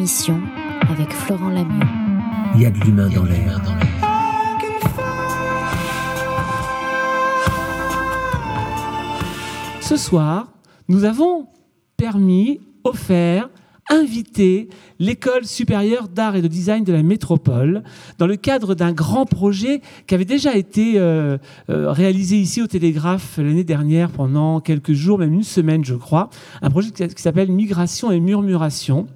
émission avec Florent Lamieux. Il y a de l'humain dans l'air. Ce soir, nous avons permis, offert, invité l'école supérieure d'art et de design de la métropole dans le cadre d'un grand projet qui avait déjà été euh, euh, réalisé ici au Télégraphe l'année dernière pendant quelques jours, même une semaine je crois, un projet qui s'appelle Migration et Murmuration.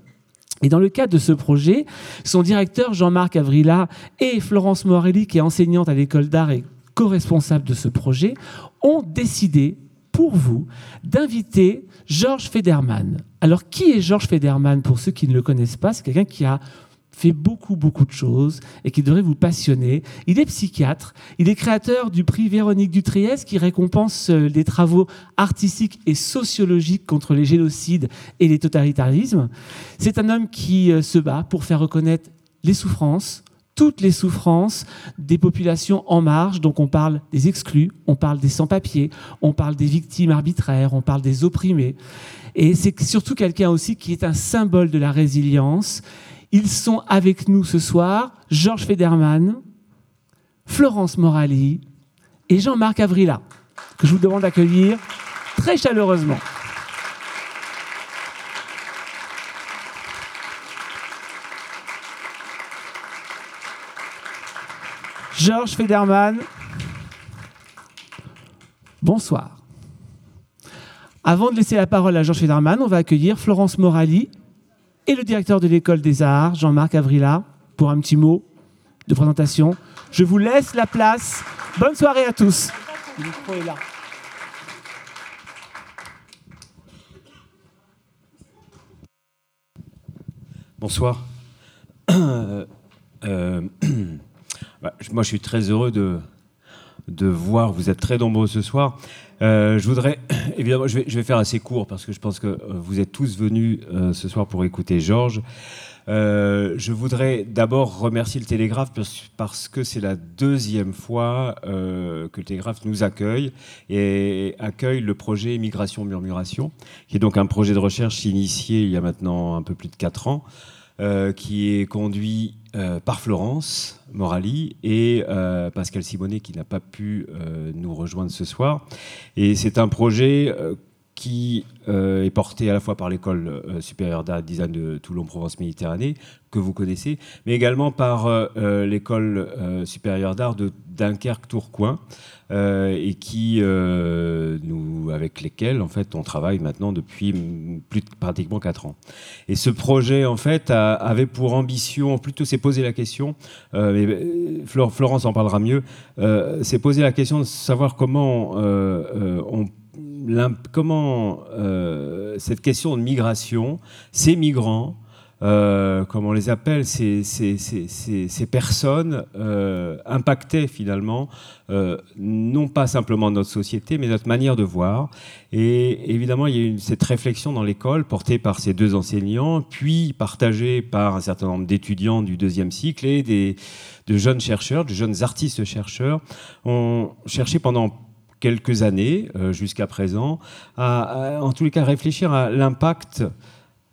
Et dans le cadre de ce projet, son directeur Jean-Marc Avrila et Florence Morelli, qui est enseignante à l'école d'art et co-responsable de ce projet, ont décidé pour vous d'inviter Georges Federman. Alors, qui est Georges Federman Pour ceux qui ne le connaissent pas, c'est quelqu'un qui a fait beaucoup, beaucoup de choses et qui devrait vous passionner. Il est psychiatre, il est créateur du prix Véronique Dutriès qui récompense euh, des travaux artistiques et sociologiques contre les génocides et les totalitarismes. C'est un homme qui euh, se bat pour faire reconnaître les souffrances, toutes les souffrances des populations en marge. Donc on parle des exclus, on parle des sans-papiers, on parle des victimes arbitraires, on parle des opprimés. Et c'est surtout quelqu'un aussi qui est un symbole de la résilience. Ils sont avec nous ce soir, Georges Federman, Florence Morali et Jean-Marc Avrila, que je vous demande d'accueillir très chaleureusement. Georges Federman, bonsoir. Avant de laisser la parole à Georges Federman, on va accueillir Florence Morali et le directeur de l'école des arts, Jean-Marc Avrila, pour un petit mot de présentation. Je vous laisse la place. Bonne soirée à tous. Le micro est là. Bonsoir. Euh, euh, bah, moi, je suis très heureux de, de voir, vous êtes très nombreux ce soir. Euh, je voudrais, évidemment, je vais, je vais, faire assez court parce que je pense que euh, vous êtes tous venus euh, ce soir pour écouter Georges. Je voudrais d'abord remercier le Télégraphe parce que c'est la deuxième fois que le Télégraphe nous accueille et accueille le projet Migration Murmuration, qui est donc un projet de recherche initié il y a maintenant un peu plus de quatre ans, qui est conduit euh, par Florence Morali et euh, Pascal Simonet qui n'a pas pu euh, nous rejoindre ce soir. Et c'est un projet qui est porté à la fois par l'école supérieure d'art design de Toulon-Provence-Méditerranée, que vous connaissez, mais également par l'école supérieure d'art de Dunkerque-Tourcoing, euh, et qui, euh, nous, avec lesquels en fait, on travaille maintenant depuis plus de pratiquement 4 ans. Et ce projet en fait avait pour ambition, plutôt s'est posé la question, euh, mais Florence en parlera mieux, s'est posé la question de savoir comment on comment cette question de migration, ces migrants, euh, comme on les appelle, ces, ces, ces, ces personnes euh, impactaient finalement euh, non pas simplement notre société, mais notre manière de voir. Et évidemment, il y a eu cette réflexion dans l'école portée par ces deux enseignants, puis partagée par un certain nombre d'étudiants du deuxième cycle et des, de jeunes chercheurs, de jeunes artistes-chercheurs, ont cherché pendant quelques années euh, jusqu'à présent à, en tous les cas, réfléchir à l'impact,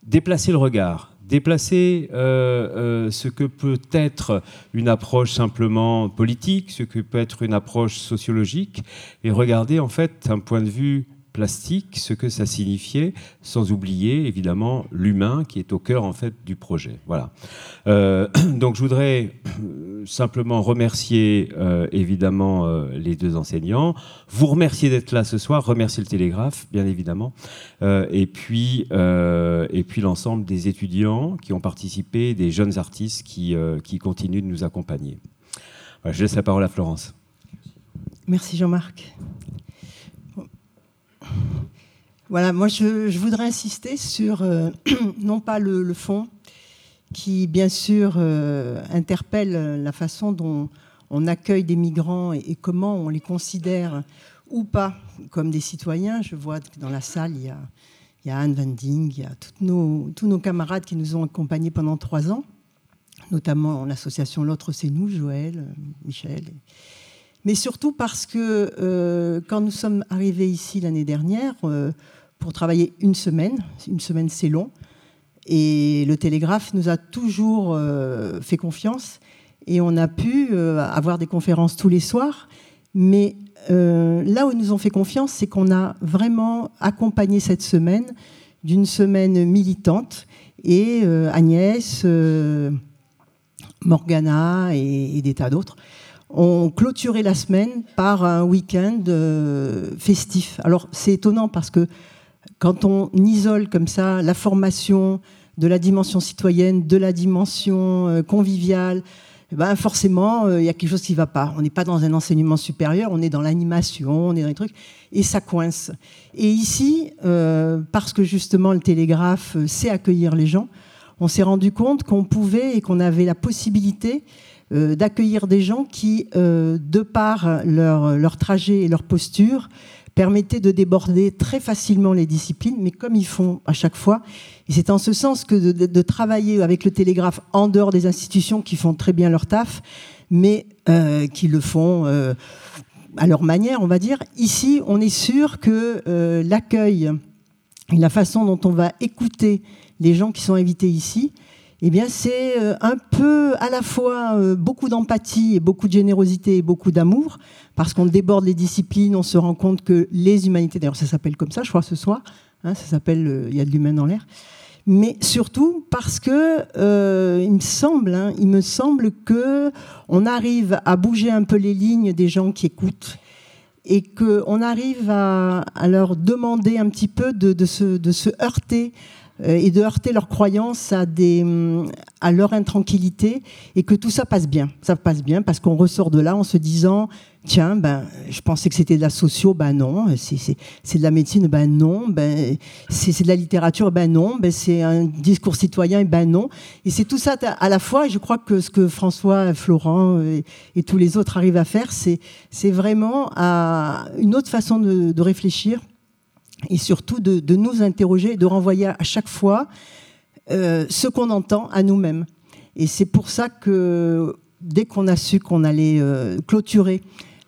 déplacer le regard déplacer euh, euh, ce que peut être une approche simplement politique, ce que peut être une approche sociologique, et regarder en fait un point de vue plastique, ce que ça signifiait, sans oublier évidemment l'humain qui est au cœur en fait du projet. Voilà. Euh, donc je voudrais simplement remercier euh, évidemment euh, les deux enseignants, vous remercier d'être là ce soir, remercier le Télégraphe bien évidemment, euh, et puis euh, et puis l'ensemble des étudiants qui ont participé, des jeunes artistes qui euh, qui continuent de nous accompagner. Je laisse la parole à Florence. Merci Jean-Marc. Voilà, moi je, voudrais insister sur euh, non pas le, fond, qui bien sûr euh, interpelle la façon dont on accueille des migrants et, comment on les considère ou pas comme des citoyens. Je vois que dans la salle, il y a, Anne Vending, il y a tous nos camarades qui nous ont accompagnés pendant trois ans, notamment l'association L'autre c'est nous, Joël, Michel. Mais surtout parce que euh, quand nous sommes arrivés ici l'année dernière euh, pour travailler une semaine, une semaine c'est long, Et le Télégraphe nous a toujours euh, fait confiance et on a pu avoir des conférences tous les soirs. Mais là où ils nous ont fait confiance, c'est qu'on a vraiment accompagné cette semaine d'une semaine militante et Agnès, Morgana et des tas d'autres ont clôturé la semaine par un week-end festif. Alors c'est étonnant parce que quand on isole comme ça la formation de la dimension citoyenne, de la dimension euh, conviviale, eh ben forcément, euh, il y a quelque chose qui ne va pas. On n'est pas dans un enseignement supérieur, on est dans l'animation, on est dans les trucs, et ça coince. Et ici, euh, parce que justement le télégraphe sait accueillir les gens, on s'est rendu compte qu'on pouvait et qu'on avait la possibilité d'accueillir des gens qui, de par leur, leur trajet et leur posture, permettait de déborder très facilement les disciplines, mais comme ils font à chaque fois, et c'est en ce sens que de, travailler avec le télégraphe en dehors des institutions qui font très bien leur taf, mais euh, qui le font euh, à leur manière, on va dire. Ici, on est sûr que euh, l'accueil et la façon dont on va écouter les gens qui sont invités ici, eh bien, c'est un peu à la fois beaucoup d'empathie et beaucoup de générosité et beaucoup d'amour, parce qu'on déborde les disciplines, on se rend compte que les humanités, d'ailleurs ça s'appelle comme ça, je crois, ce soir, hein, ça s'appelle euh, Il y a de l'humain dans l'air, mais surtout parce que euh, il me semble, hein, il me semble que on arrive à bouger un peu les lignes des gens qui écoutent et qu'on arrive à, leur demander un petit peu de, se, heurter euh, et de heurter leurs croyances à, des, à leur intranquillité et que tout ça passe bien. Ça passe bien parce qu'on ressort de là en se disant tiens, ben, je pensais que c'était de la socio, ben non, c'est de la médecine, ben non, ben, c'est de la littérature, ben non, ben c'est un discours citoyen, ben non. Et c'est tout ça à la fois, et je crois que ce que François, Florent et, tous les autres arrivent à faire, c'est vraiment à une autre façon de, de réfléchir et surtout de, nous interroger, de renvoyer à chaque fois euh, ce qu'on entend à nous-mêmes. Et c'est pour ça que dès qu'on a su qu'on allait euh, clôturer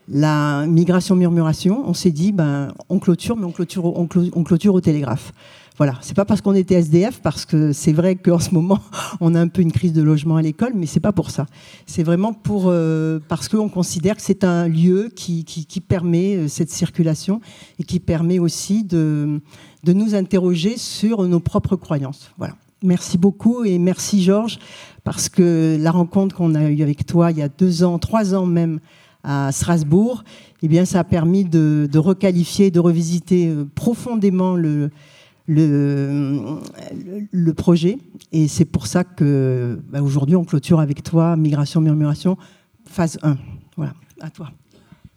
la migration-murmuration, on s'est dit, ben, on clôture, mais on clôture, au télégraphe. Voilà, c'est pas parce qu'on était SDF, parce que c'est vrai qu'en ce moment on a un peu une crise de logement à l'école, mais c'est pas pour ça. C'est vraiment pour euh, parce qu'on considère que c'est un lieu qui, qui, permet euh, cette circulation et qui permet aussi de, de nous interroger sur nos propres croyances. Voilà. Merci beaucoup et merci Georges parce que la rencontre qu'on a eue avec toi il y a deux ans, trois ans même, à Strasbourg, eh bien, ça a permis de, requalifier, de revisiter euh, profondément le, le, projet. Et c'est pour ça que bah, aujourd'hui, on clôture avec toi Migration, Murmuration, phase 1. Voilà, à toi.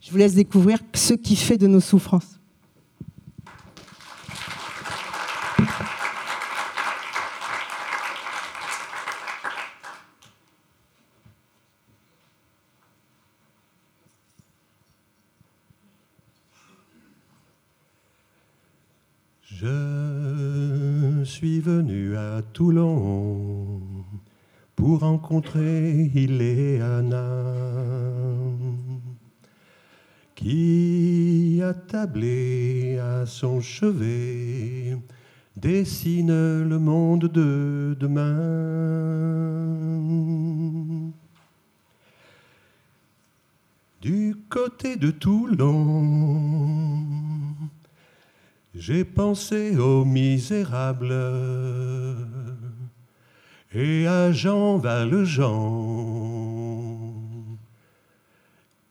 Je vous laisse découvrir ce qui fait de nos souffrances. Je suis venu à Toulon pour rencontrer Iléana qui, attablé à son chevet, dessine le monde de demain. Du côté de Toulon, j'ai pensé aux misérables et à Jean Valjean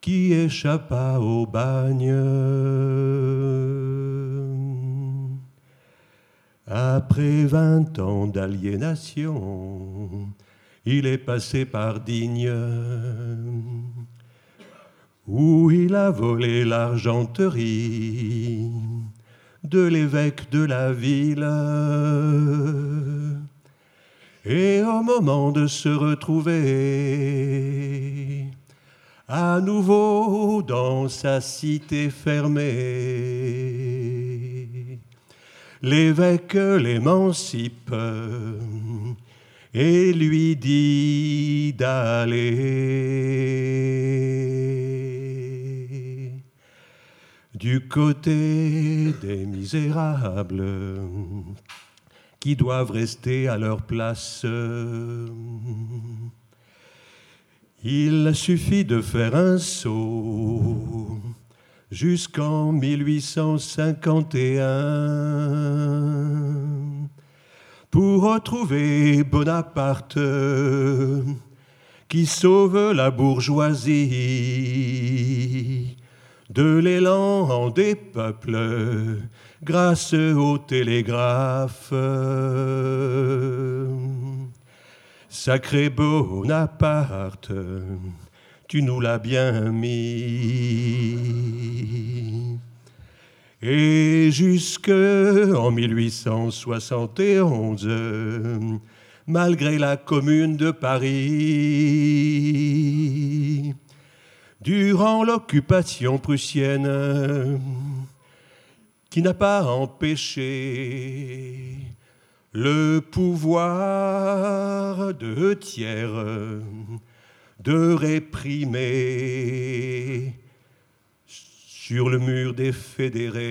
qui échappa au bagne. Après vingt ans d'aliénation, il est passé par Digne, où il a volé l'argenterie de l'évêque de la ville. Et au moment de se retrouver à nouveau dans sa cité fermée, l'évêque l'émancipe et lui dit d'aller du côté des misérables qui doivent rester à leur place. Il suffit de faire un saut jusqu'en 1851 pour retrouver Bonaparte qui sauve la bourgeoisie de l'élan des peuples grâce au télégraphe. Sacré Bonaparte, tu nous l'as bien mis. Et jusque en 1871, malgré la commune de Paris, durant l'occupation prussienne, qui n'a pas empêché le pouvoir de tiers de réprimer sur le mur des fédérés.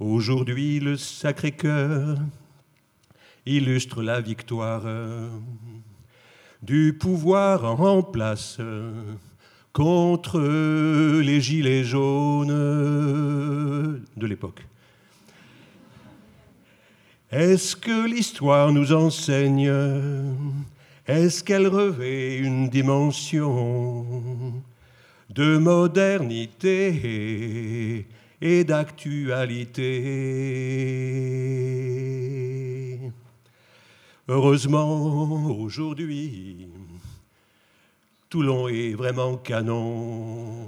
Aujourd'hui, le Sacré-Cœur illustre la victoire du pouvoir en place contre les gilets jaunes de l'époque. Est-ce que l'histoire nous enseigne Est-ce qu'elle revêt une dimension de modernité et d'actualité? Heureusement, aujourd'hui, Toulon est vraiment canon.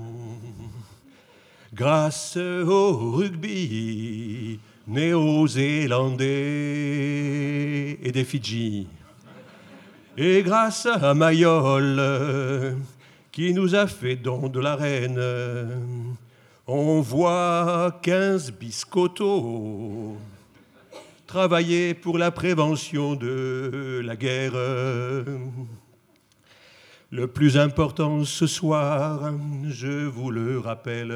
Grâce au rugby, néo-zélandais et des Fidji. Et grâce à Mayol, qui nous a fait don de la reine, on voit 15 biscottos travailler pour la prévention de la guerre. Le plus important ce soir, je vous le rappelle,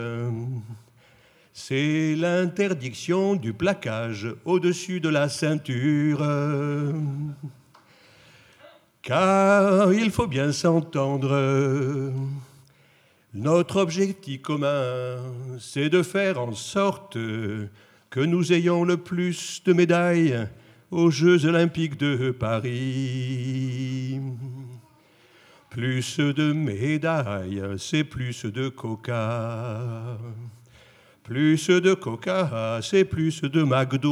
c'est l'interdiction du plaquage au-dessus de la ceinture. Car il faut bien s'entendre, notre objectif commun, c'est de faire en sorte que nous ayons le plus de médailles aux Jeux olympiques de Paris. Plus de médailles, c'est plus de coca. Plus de coca, c'est plus de McDo.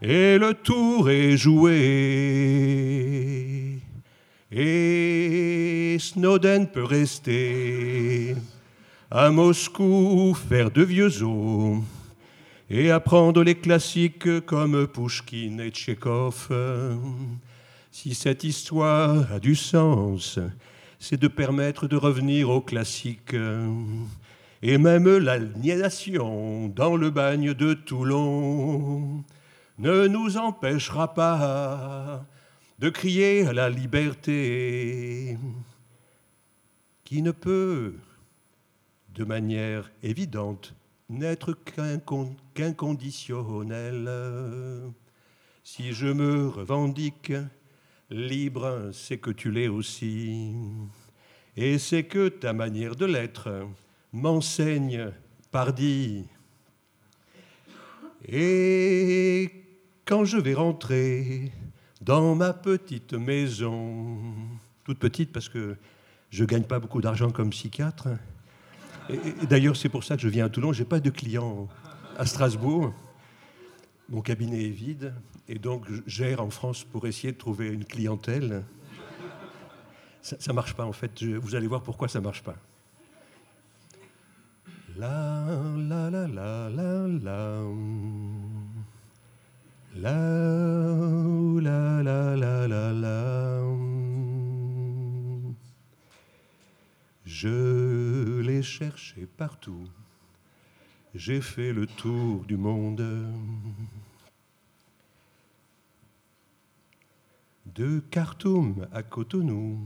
Et le tour est joué. Et Snowden peut rester à Moscou faire de vieux os et apprendre les classiques comme Pouchkine et Tchekhov. Si cette histoire a du sens, c'est de permettre de revenir aux classiques. Et même l'aliénation dans le bagne de Toulon ne nous empêchera pas de crier à la liberté qui ne peut, de manière évidente, n'être qu'inconditionnelle. Si je me revendique Libre, c'est que tu l'es aussi. Et c'est que ta manière de l'être m'enseigne, pardi. Et quand je vais rentrer dans ma petite maison, toute petite parce que je ne gagne pas beaucoup d'argent comme psychiatre, d'ailleurs c'est pour ça que je viens à Toulon, je n'ai pas de clients à Strasbourg, mon cabinet est vide, et donc je gère en France pour essayer de trouver une clientèle. Ça ne marche pas en fait, vous allez voir pourquoi ça ne marche pas. La la la la la la. La la la la la la. Je l'ai cherché partout. J'ai fait le tour du monde. de Khartoum à Cotonou,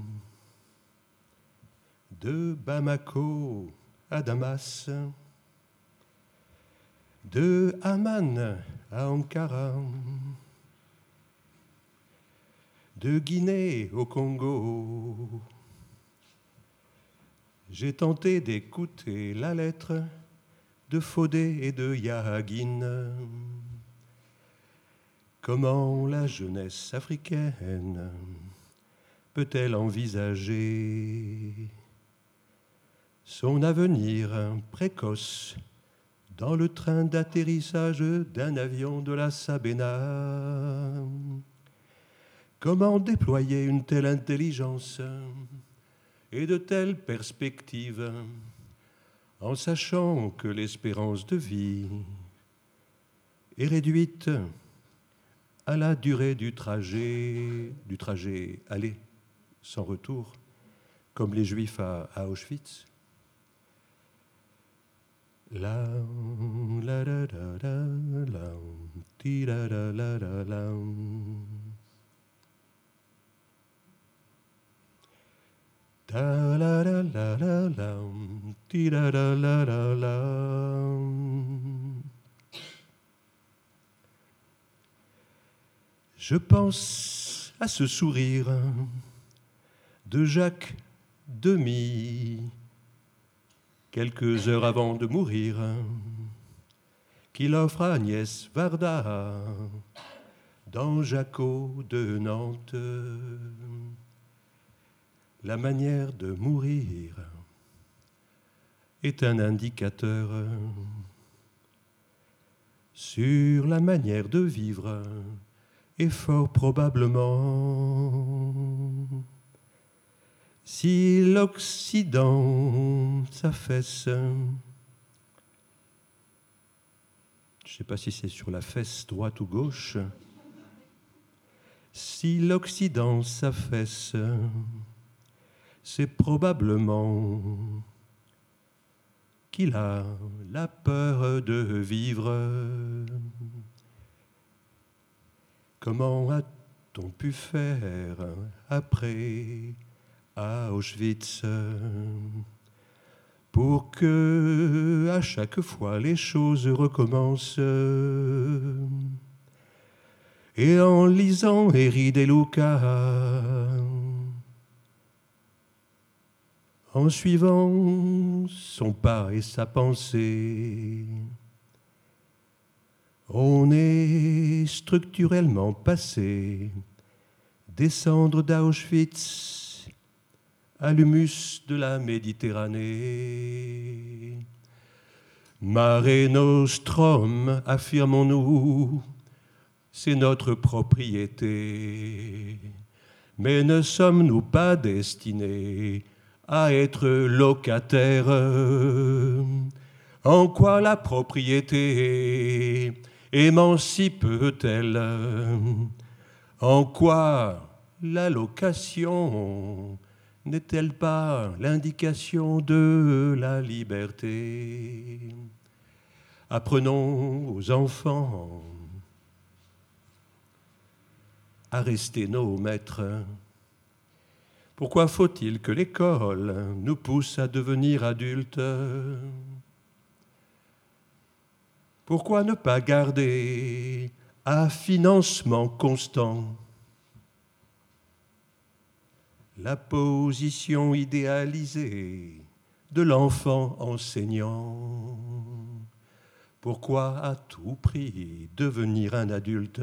de Bamako à Damas, de Amman à Ankara, de Guinée au Congo. J'ai tenté d'écouter la lettre de Fodé et de Yagin. Comment la jeunesse africaine peut-elle envisager son avenir précoce dans le train d'atterrissage d'un avion de la Sabena? Comment déployer une telle intelligence et de telles perspectives en sachant que l'espérance de vie est réduite à la durée du trajet, du trajet aller sans retour, comme les Juifs à, Auschwitz. Ta, la, la, la, la, la, ti, la, la, la, la, la. Je pense à ce sourire de Jacques Demy, quelques heures avant de mourir, qu'il offre à Agnès Varda dans Jaco de Nantes. La manière de mourir est un indicateur sur la manière de vivre et fort probablement si l'Occident s'affaisse, je ne sais pas si c'est sur la fesse droite ou gauche, si l'Occident s'affaisse, c'est probablement qu'il a la peur de vivre. Comment a-t-on pu faire après Auschwitz pour que à chaque fois les choses recommencent? Et en lisant Eri de Luca, en suivant son pas et sa pensée, on est structurellement passé descendre d'Auschwitz à l'humus de la Méditerranée. Mare Nostrum, affirmons-nous, c'est notre propriété. Mais ne sommes-nous pas destinés à être locataires En quoi la propriété émancipe-t-elle? En quoi la location n'est-elle pas l'indication de la liberté? Apprenons aux enfants à rester nos maîtres. Pourquoi faut-il que l'école nous pousse à devenir adultes? Pourquoi ne pas garder à financement constant? La position idéalisée de l'enfant enseignant. Pourquoi à tout prix devenir un adulte?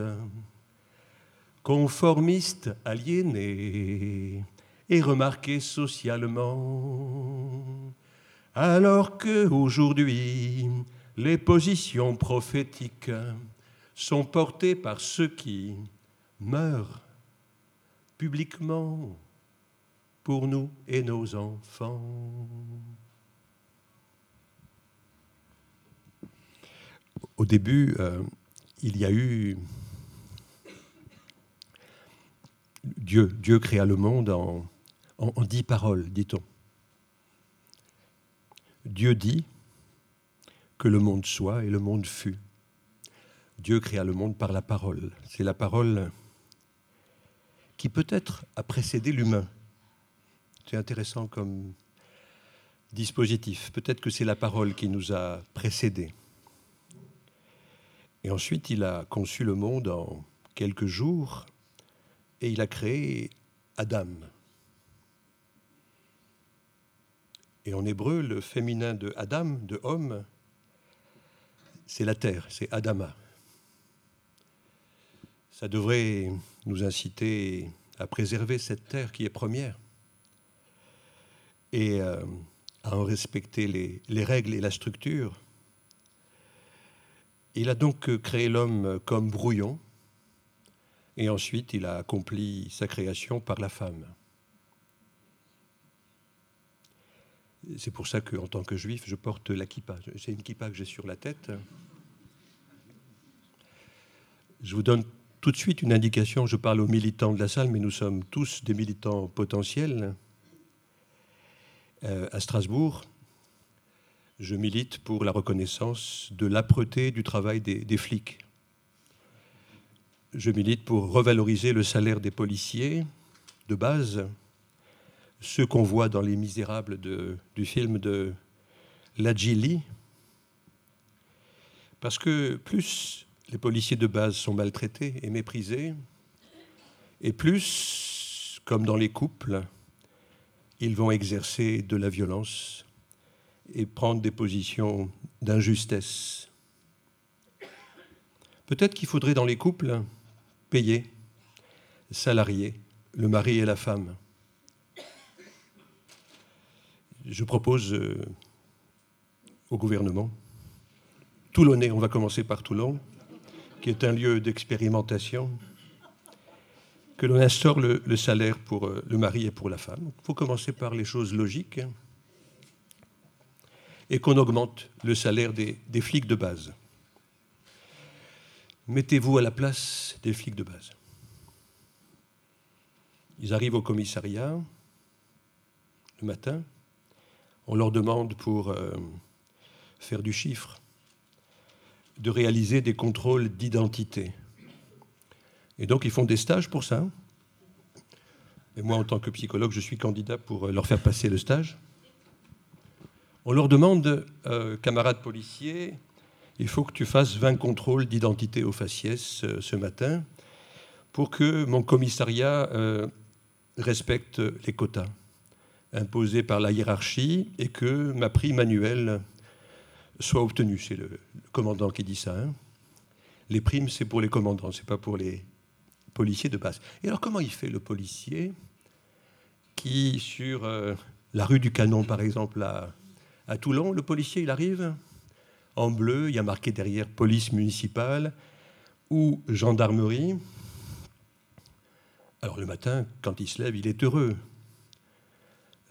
Conformiste, aliéné et remarqué socialement alors que aujourd'hui les positions prophétiques sont portées par ceux qui meurent publiquement pour nous et nos enfants. Au début, euh, il y a eu Dieu. Dieu créa le monde en, en, en dix paroles, dit-on. Dieu dit que le monde soit et le monde fut. Dieu créa le monde par la parole. C'est la parole qui peut-être a précédé l'humain. C'est intéressant comme dispositif. Peut-être que c'est la parole qui nous a précédés. Et ensuite, il a conçu le monde en quelques jours et il a créé Adam. Et en hébreu, le féminin de Adam, de homme, c'est la terre, c'est Adama. Ça devrait nous inciter à préserver cette terre qui est première et euh, à en respecter les, les règles et la structure. Il a donc créé l'homme comme brouillon, et ensuite il a accompli sa création par la femme. C'est pour ça qu'en tant que juif, je porte la kippa. C'est une kippa que j'ai sur la tête. Je vous donne tout de suite une indication. Je parle aux militants de la salle, mais nous sommes tous des militants potentiels. Euh, à Strasbourg, je milite pour la reconnaissance de l'âpreté du travail des, des flics. Je milite pour revaloriser le salaire des policiers de base, ceux qu'on voit dans Les Misérables du film de Lajili, parce que plus les policiers de base sont maltraités et méprisés, et plus, comme dans les couples, ils vont exercer de la violence et prendre des positions d'injustesse. Peut-être qu'il faudrait dans les couples payer, salarier, le mari et la femme. Je propose euh, au gouvernement, Toulonnais, on va commencer par Toulon, qui est un lieu d'expérimentation, que l'on instaure le, salaire pour euh, le mari et pour la femme. Il faut commencer par les choses logiques et qu'on augmente le salaire des flics de base. Mettez-vous à la place des flics de base. Ils arrivent au commissariat le matin, on leur demande pour euh, faire du chiffre, de réaliser des contrôles d'identité. Et donc ils font des stages pour ça. Et moi, en tant que psychologue, je suis candidat pour euh, leur faire passer le stage. On leur demande, euh, camarades policiers, il faut que tu fasses 20 contrôles d'identité au faciès ce matin pour que mon commissariat respecte les quotas imposés par la hiérarchie et que ma prime annuelle soit obtenue. C'est le, commandant qui dit ça. hein. Les primes, c'est pour les commandants, c'est pas pour les policiers de base. Et alors, comment il fait le policier qui, sur euh, la rue du Canon, par exemple, à Toulon, le policier, il arrive en bleu, il y a marqué derrière police municipale ou gendarmerie. Alors le matin, quand il se lève, il est heureux.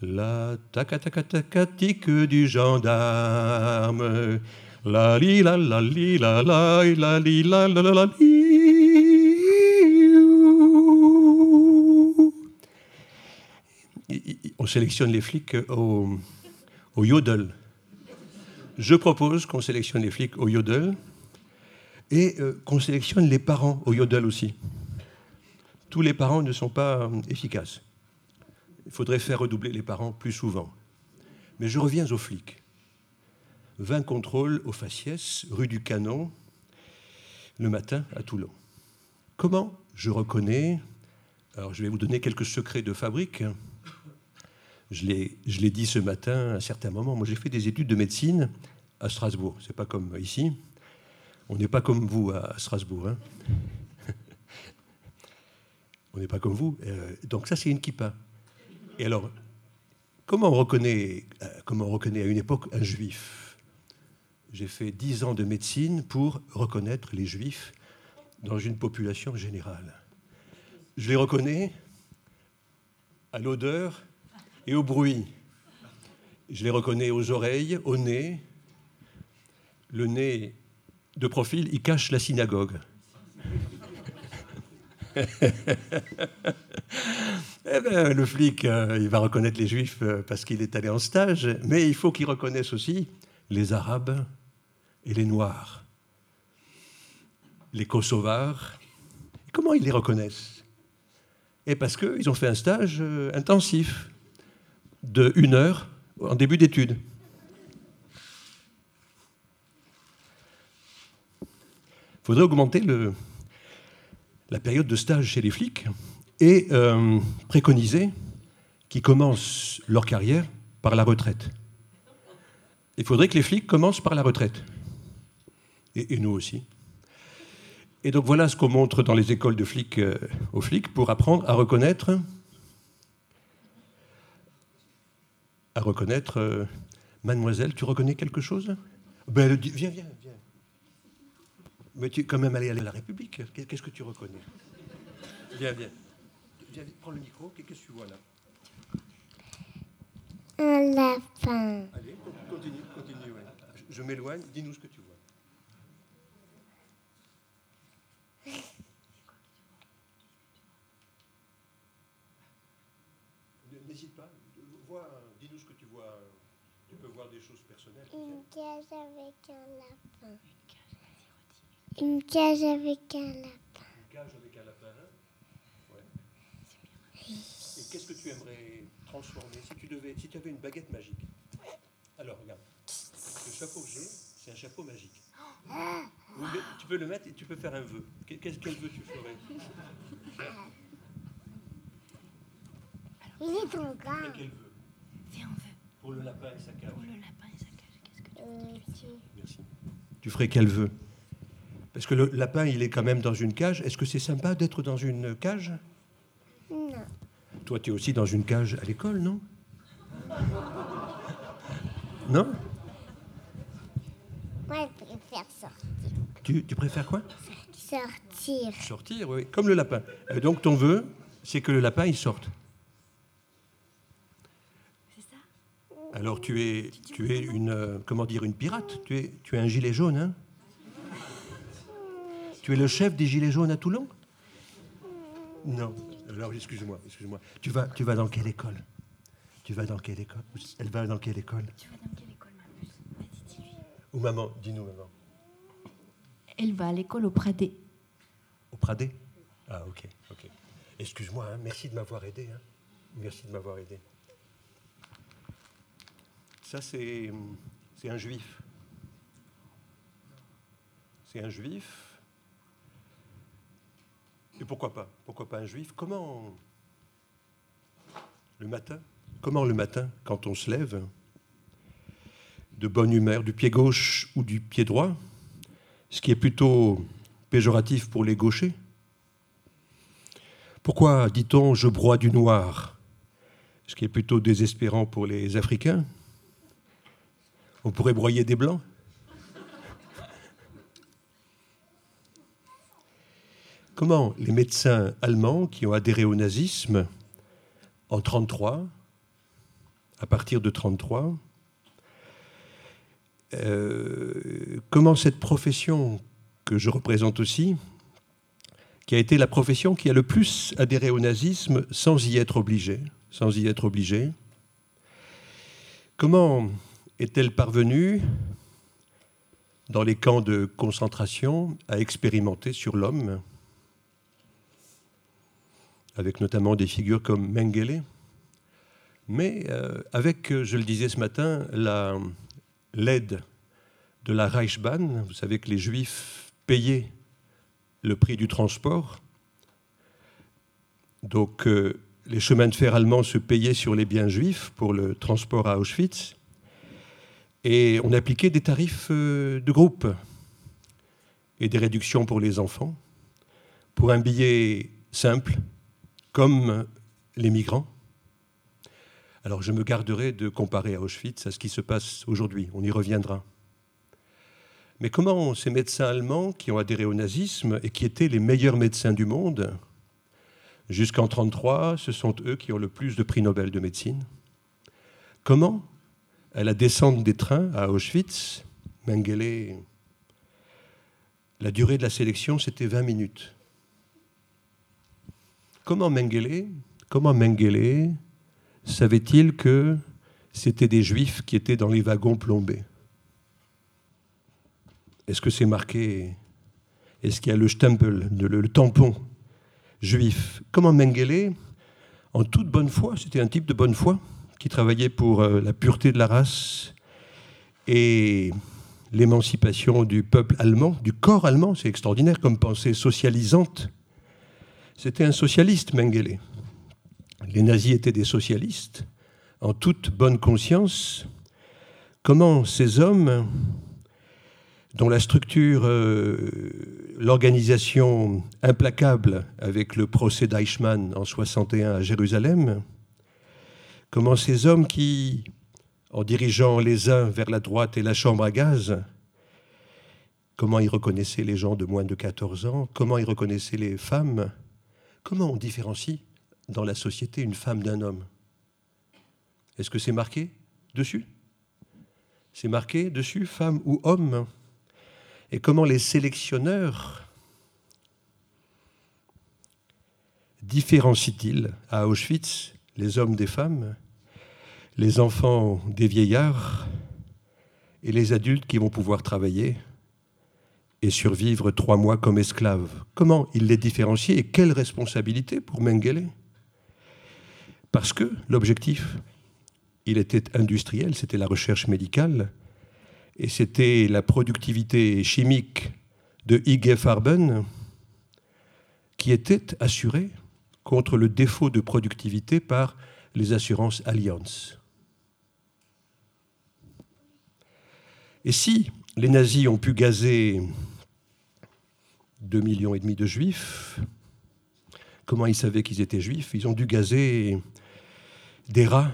La tacatacatacatique du gendarme. La li la la li la la la li la la la la On sélectionne les flics au, au yodel. Je propose qu'on sélectionne les flics au yodel et euh, qu'on sélectionne les parents au yodel aussi. Tous les parents ne sont pas euh, efficaces. Il faudrait faire redoubler les parents plus souvent. Mais je reviens aux flics. 20 contrôles au faciès, rue du Canon, le matin à Toulon. Comment je reconnais Alors je vais vous donner quelques secrets de fabrique. Je l'ai je l'ai dit ce matin à un certain moment. Moi j'ai fait des études de médecine à Strasbourg. C'est pas comme ici. On n'est pas comme vous à Strasbourg. hein. On n'est pas comme vous. Euh, donc ça c'est une kippa. Et alors, comment on reconnaît, euh, comment on reconnaît à une époque un juif? J'ai fait dix ans de médecine pour reconnaître les juifs dans une population générale. Je les reconnais à l'odeur et au bruit. Je les reconnais aux oreilles, au nez. Le nez de profil, il cache la synagogue. Eh ben, le flic, euh, il va reconnaître les juifs euh, parce qu'il est allé en stage, mais il faut qu'il reconnaisse aussi les arabes et les noirs, les kosovars. Comment ils les reconnaissent? Et parce qu'ils ont fait un stage euh, intensif de une heure en début d'études. faudrait augmenter la période de stage chez les flics et euh, préconiser qu'ils commencent leur carrière par la retraite. Il faudrait que les flics commencent par la retraite. Et, nous aussi. Et donc voilà ce qu'on montre dans les écoles de flics euh, aux flics pour apprendre à reconnaître à reconnaître euh, mademoiselle, tu reconnais quelque chose? Ben, viens, viens, viens. Mais tu es quand même allé à la République. Qu'est-ce que tu reconnais? Viens, viens. Viens, prends le micro. Qu'est-ce que tu vois là? Un lapin. Allez, continue, continue. ouais. Je, je m'éloigne. Dis-nous ce que tu vois. N'hésite pas. Vois, dis-nous ce que tu vois. Tu peux voir des choses personnelles. Une cage avec un lapin. Une cage avec un lapin. Une cage avec un lapin. Ouais. Et qu'est-ce que tu aimerais transformer si tu devais, si tu avais une baguette magique? Alors regarde, le chapeau que j'ai, c'est un chapeau magique. Tu peux le mettre et tu peux faire un vœu. Que- Qu'est-ce quel vœu tu ferais? Il est trop grand. Et quel vœu? Fais un vœu Pour le lapin et sa cage. pour le lapin et sa cage. Qu'est-ce que tu Euh, tu- Merci. Tu ferais quel vœu? Parce que le lapin, il est quand même dans une cage. Est-ce que c'est sympa d'être dans une cage? Non. Toi, tu es aussi dans une cage à l'école, non Non Moi, je préfère sortir. tu, tu préfères quoi Sortir. Sortir, oui, comme le lapin. Euh, donc ton vœu, c'est que le lapin, il sorte. C'est ça Alors tu es, tu es une, euh, comment dire, une pirate? Tu es, tu es un gilet jaune, hein? Tu es le chef des gilets jaunes à Toulon? Non. Alors excuse-moi, excuse-moi. Tu vas, tu vas dans quelle école? Tu vas dans quelle école? Elle va dans quelle école? Tu vas dans quelle école, ma puce? Vas-y, dis-lui. Ou maman, dis-nous maman. Elle va à l'école au Pradé. Au Pradé? Ah ok, ok. Excuse-moi, hein, merci de m'avoir aidé. hein. Merci de m'avoir aidé. Ça c'est un juif. C'est un juif. Pourquoi pas? Pourquoi pas un juif? Comment le matin? Comment le matin, quand on se lève, de bonne humeur, du pied gauche ou du pied droit, ce qui est plutôt péjoratif pour les gauchers? Pourquoi dit-on je broie du noir? Ce qui est plutôt désespérant pour les Africains? On pourrait broyer des blancs? Comment les médecins allemands qui ont adhéré au nazisme en 1933, à partir de 1933, euh, comment cette profession que je représente aussi, qui a été la profession qui a le plus adhéré au nazisme sans y être obligé, sans y être obligé, comment est-elle parvenue dans les camps de concentration à expérimenter sur l'homme, avec notamment des figures comme Mengele, mais euh, avec, euh, je le disais ce matin, la- l'aide de la Reichsbahn. Vous savez que les Juifs payaient le prix du transport. Donc euh, les chemins de fer allemands se payaient sur les biens juifs pour le transport à Auschwitz. Et on appliquait des tarifs de groupe et des réductions pour les enfants. Pour un billet simple, comme les migrants. Alors je me garderai de comparer à Auschwitz à ce qui se passe aujourd'hui. On y reviendra. Mais comment ces médecins allemands qui ont adhéré au nazisme et qui étaient les meilleurs médecins du monde, jusqu'en 1933, ce sont eux qui ont le plus de prix Nobel de médecine? Comment, à la descente des trains à Auschwitz, Mengele, la durée de la sélection, c'était 20 minutes. Comment Mengele, savait-il que c'était des juifs qui étaient dans les wagons plombés? Est-ce que c'est marqué? Est-ce qu'il y a le stempel, le, le tampon juif? Comment Mengele, en toute bonne foi, c'était un type de bonne foi qui travaillait pour euh, la pureté de la race et l'émancipation du peuple allemand, du corps allemand. C'est extraordinaire comme pensée socialisante. C'était un socialiste, Mengele. Les nazis étaient des socialistes, en toute bonne conscience. Comment ces hommes, dont la structure, euh, l'organisation implacable avec le procès d'Eichmann en 61 à Jérusalem, comment ces hommes qui, en dirigeant les uns vers la droite et la chambre à gaz, comment ils reconnaissaient les gens de moins de 14 ans, comment ils reconnaissaient les femmes, comment on différencie dans la société une femme d'un homme? Est-ce que c'est marqué dessus? C'est marqué dessus, femme ou homme? Et comment les sélectionneurs différencient-ils à Auschwitz les hommes des femmes, les enfants des vieillards et les adultes qui vont pouvoir travailler et survivre trois mois comme esclaves Comment il les différencier et quelle responsabilité pour Mengele? Parce que l'objectif, il était industriel, c'était la recherche médicale, et c'était la productivité chimique de IG Farben qui était assurée contre le défaut de productivité par les assurances Allianz. Et si les nazis ont pu gazer 2,5 millions et demi de juifs, comment ils savaient qu'ils étaient juifs? Ils ont dû gazer des rats,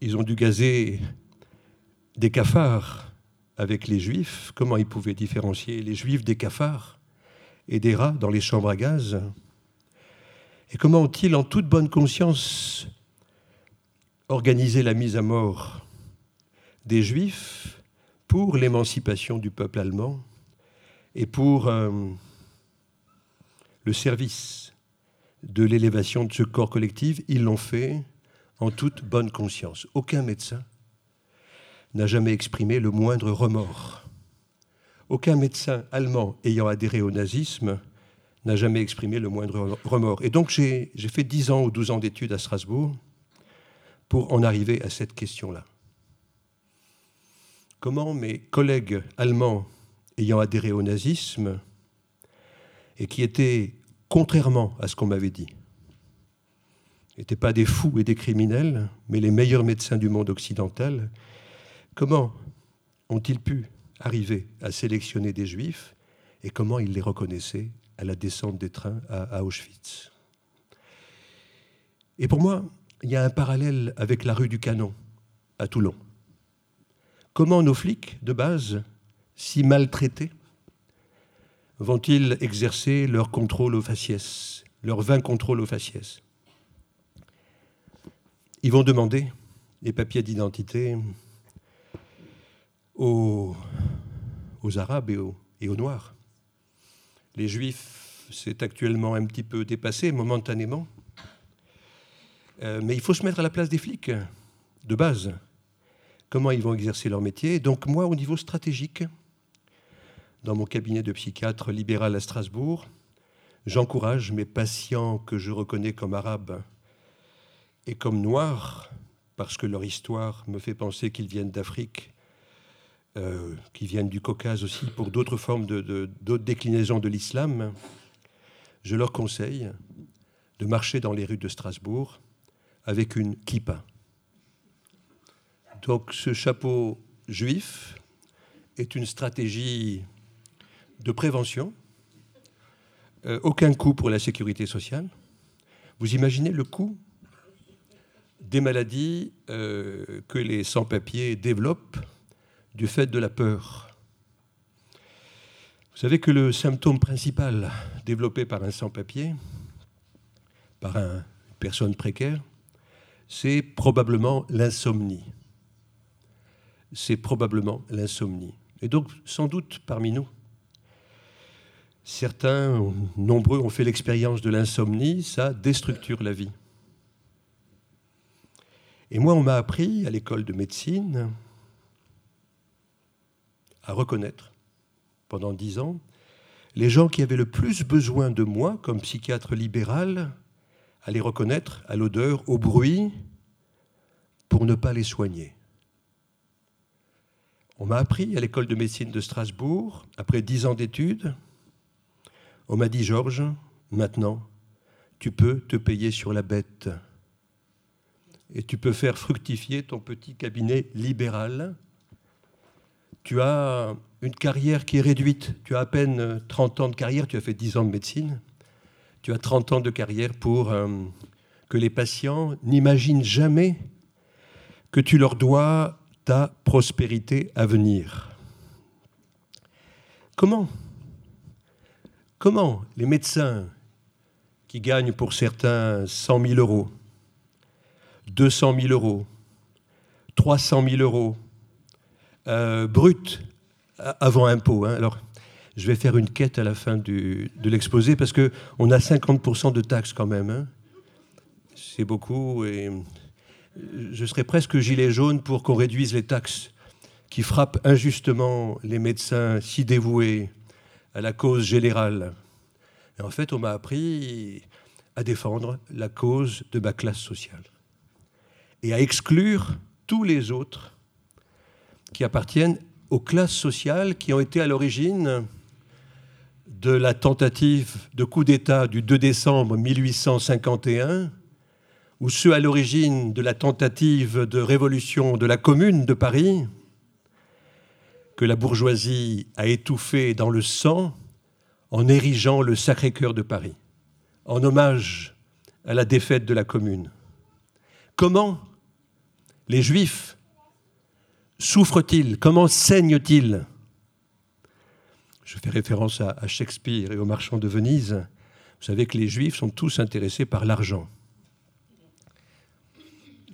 ils ont dû gazer des cafards avec les juifs. Comment ils pouvaient différencier les juifs des cafards et des rats dans les chambres à gaz? Et comment ont-ils, en toute bonne conscience, organisé la mise à mort des juifs pour l'émancipation du peuple allemand et pour euh, le service de l'élévation de ce corps collectif Ils l'ont fait en toute bonne conscience. Aucun médecin n'a jamais exprimé le moindre remords. Aucun médecin allemand ayant adhéré au nazisme n'a jamais exprimé le moindre remords. Et donc j'ai fait 10 ans ou 12 ans d'études à Strasbourg pour en arriver à cette question-là. Comment mes collègues allemands ayant adhéré au nazisme et qui étaient, contrairement à ce qu'on m'avait dit, n'étaient pas des fous et des criminels, mais les meilleurs médecins du monde occidental, comment ont-ils pu arriver à sélectionner des juifs et comment ils les reconnaissaient à la descente des trains à, Auschwitz? Et pour moi, il y a un parallèle avec la rue du Canon à Toulon. Comment nos flics, de base, si maltraités, vont-ils exercer leur contrôle au faciès, leur vain contrôle au faciès? Ils vont demander les papiers d'identité aux, Arabes et aux, Noirs. Les Juifs, c'est actuellement un petit peu dépassé momentanément. Euh, mais il faut se mettre à la place des flics, de base. Comment ils vont exercer leur métier? Donc moi, au niveau stratégique, dans mon cabinet de psychiatre libéral à Strasbourg, j'encourage mes patients que je reconnais comme arabes et comme noirs, parce que leur histoire me fait penser qu'ils viennent d'Afrique, euh, qu'ils viennent du Caucase aussi, pour d'autres formes, de, déclinaisons de l'islam, je leur conseille de marcher dans les rues de Strasbourg avec une kippa. Donc ce chapeau juif est une stratégie de prévention, euh, aucun coût pour la sécurité sociale. Vous imaginez le coût des maladies euh, que les sans-papiers développent du fait de la peur. Vous savez que le symptôme principal développé par un sans-papier, par une personne précaire, c'est probablement l'insomnie. C'est probablement l'insomnie. Et donc, sans doute parmi nous, certains, nombreux, ont fait l'expérience de l'insomnie, ça déstructure la vie. Et moi, on m'a appris à l'école de médecine à reconnaître pendant dix ans les gens qui avaient le plus besoin de moi comme psychiatre libéral, à les reconnaître à l'odeur, au bruit, pour ne pas les soigner. On m'a appris à l'école de médecine de Strasbourg, après dix ans d'études, on m'a dit, Georges, maintenant, tu peux te payer sur la bête. Et tu peux faire fructifier ton petit cabinet libéral. Tu as une carrière qui est réduite. Tu as à peine 30 ans de carrière, tu as fait 10 ans de médecine. Tu as 30 ans de carrière pour euh, que les patients n'imaginent jamais que tu leur dois ta prospérité à venir. Comment Comment les médecins qui gagnent pour certains 100 000 euros, 200 000 euros, 300 000 euros, euh, brut avant impôt. hein. Alors, je vais faire une quête à la fin de l'exposé parce qu'on a 50% de taxes quand même. hein. C'est beaucoup et je serais presque gilet jaune pour qu'on réduise les taxes qui frappent injustement les médecins si dévoués la cause générale. Et en fait, on m'a appris à défendre la cause de ma classe sociale et à exclure tous les autres qui appartiennent aux classes sociales qui ont été à l'origine de la tentative de coup d'État du 2 décembre 1851, ou ceux à l'origine de la tentative de révolution de la Commune de Paris, que la bourgeoisie a étouffé dans le sang en érigeant le Sacré-Cœur de Paris, en hommage à la défaite de la Commune. Comment les Juifs souffrent-ils? Comment saignent-ils? Je fais référence à, Shakespeare et aux marchands de Venise. Vous savez que les Juifs sont tous intéressés par l'argent.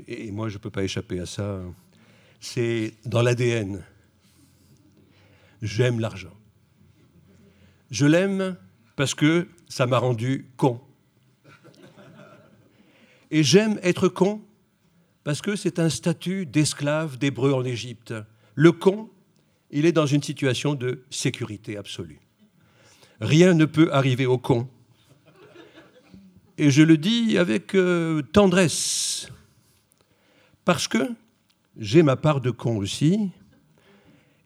Et moi, je ne peux pas échapper à ça. C'est dans l'ADN. J'aime l'argent. Je l'aime parce que ça m'a rendu con. Et j'aime être con parce que c'est un statut d'esclave d'hébreu en Égypte. Le con, il est dans une situation de sécurité absolue. Rien ne peut arriver au con. Et je le dis avec euh, tendresse, parce que j'ai ma part de con aussi,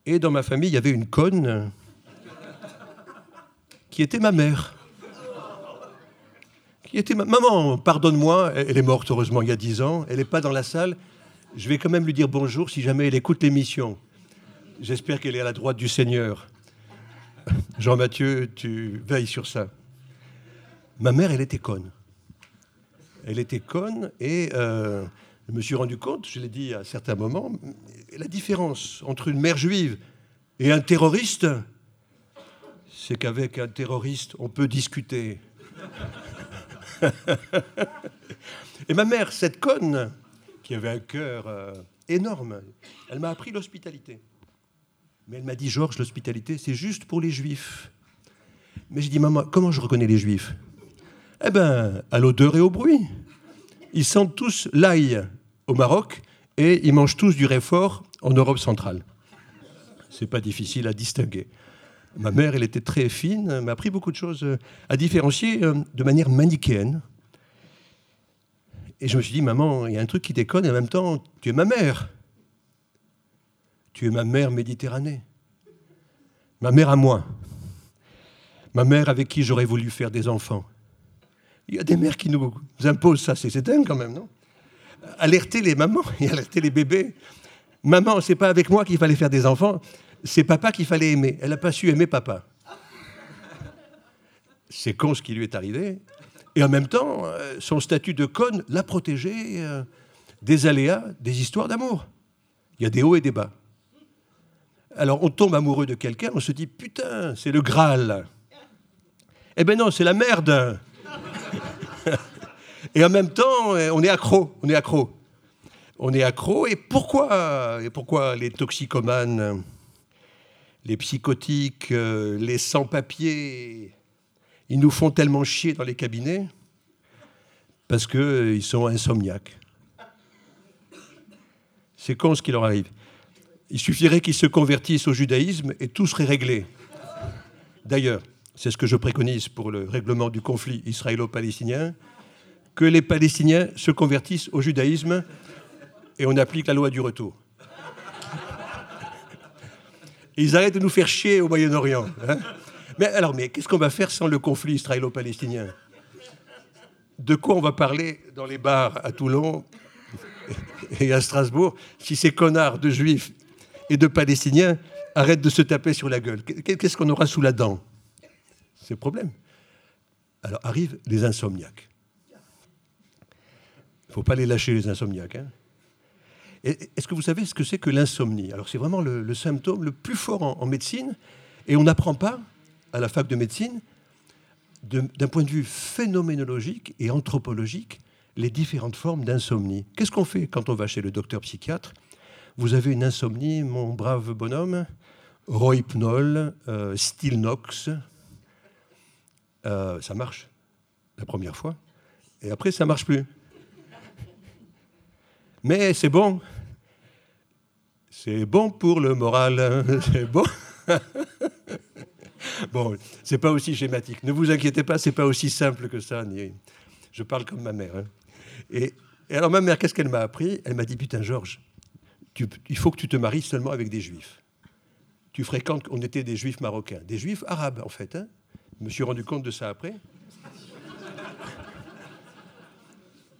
et dans ma famille, il y avait une conne qui était ma mère. Qui était ma... Maman, pardonne-moi, elle est morte heureusement il y a dix ans, elle n'est pas dans la salle. Je vais quand même lui dire bonjour si jamais elle écoute l'émission. J'espère qu'elle est à la droite du Seigneur. Jean-Mathieu, tu veilles sur ça. Ma mère, elle était conne. Elle était conne et euh, je me suis rendu compte, je l'ai dit à certains moments, la différence entre une mère juive et un terroriste, c'est qu'avec un terroriste, on peut discuter. et ma mère, cette conne, qui avait un cœur euh, énorme, elle m'a appris l'hospitalité. Mais elle m'a dit, Georges, l'hospitalité, c'est juste pour les juifs. Mais j'ai dit, maman, comment je reconnais les juifs? Eh bien, à l'odeur et au bruit. Ils sentent tous l'ail au Maroc et ils mangent tous du réfort en Europe centrale. C'est pas difficile à distinguer. Ma mère, elle était très fine, m'a appris beaucoup de choses euh, à différencier euh, de manière manichéenne. Et je me suis dit, maman, il y a un truc qui déconne, et en même temps, tu es ma mère. Tu es ma mère Méditerranée. Ma mère à moi. Ma mère avec qui j'aurais voulu faire des enfants. Il y a des mères qui nous imposent ça, c'est c'est dingue quand même, non? Alerter les mamans et alerter les bébés. Maman, c'est pas avec moi qu'il fallait faire des enfants, c'est papa qu'il fallait aimer. Elle n'a pas su aimer papa. C'est con ce qui lui est arrivé. Et en même temps, euh, son statut de conne l'a protégé euh, des aléas, des histoires d'amour. Il y a des hauts et des bas. Alors on tombe amoureux de quelqu'un, on se dit putain, c'est le Graal. Eh ben non, c'est la merde. Et en même temps, euh, on est accro, on est accro. On est accro. Et pourquoi, et pourquoi les toxicomanes, les psychotiques, euh, les sans-papiers, ils nous font tellement chier dans les cabinets Parce qu'ils sont insomniaques. C'est con ce qui leur arrive. Il suffirait qu'ils se convertissent au judaïsme et tout serait réglé. D'ailleurs, c'est ce que je préconise pour le règlement du conflit israélo-palestinien, que les Palestiniens se convertissent au judaïsme et on applique la loi du retour. Et ils arrêtent de nous faire chier au Moyen-Orient. hein. mais alors, mais qu'est-ce qu'on va faire sans le conflit israélo-palestinien? De quoi on va parler dans les bars à Toulon et à Strasbourg si ces connards de juifs et de palestiniens arrêtent de se taper sur la gueule? Qu'est-ce qu'on aura sous la dent? C'est le problème. Alors arrivent les insomniaques. Il ne faut pas les lâcher, les insomniaques. hein. Est-ce que vous savez ce que c'est que l'insomnie? Alors c'est vraiment le, symptôme le plus fort en, médecine, et on n'apprend pas à la fac de médecine, de- d'un point de vue phénoménologique et anthropologique, les différentes formes d'insomnie. Qu'est-ce qu'on fait quand on va chez le docteur psychiatre? Vous avez une insomnie, mon brave bonhomme, Rohypnol, euh, Stilnox, euh, ça marche la première fois, et après ça marche plus. Mais c'est bon. C'est bon pour le moral. C'est bon. bon, c'est pas aussi schématique. Ne vous inquiétez pas, c'est pas aussi simple que ça. Je parle comme ma mère. hein. Et, alors ma mère, qu'est-ce qu'elle m'a appris? Elle m'a dit putain Georges, il faut que tu te maries seulement avec des juifs. Tu fréquentes, on était des juifs marocains, des juifs arabes en fait. hein. Je me suis rendu compte de ça après.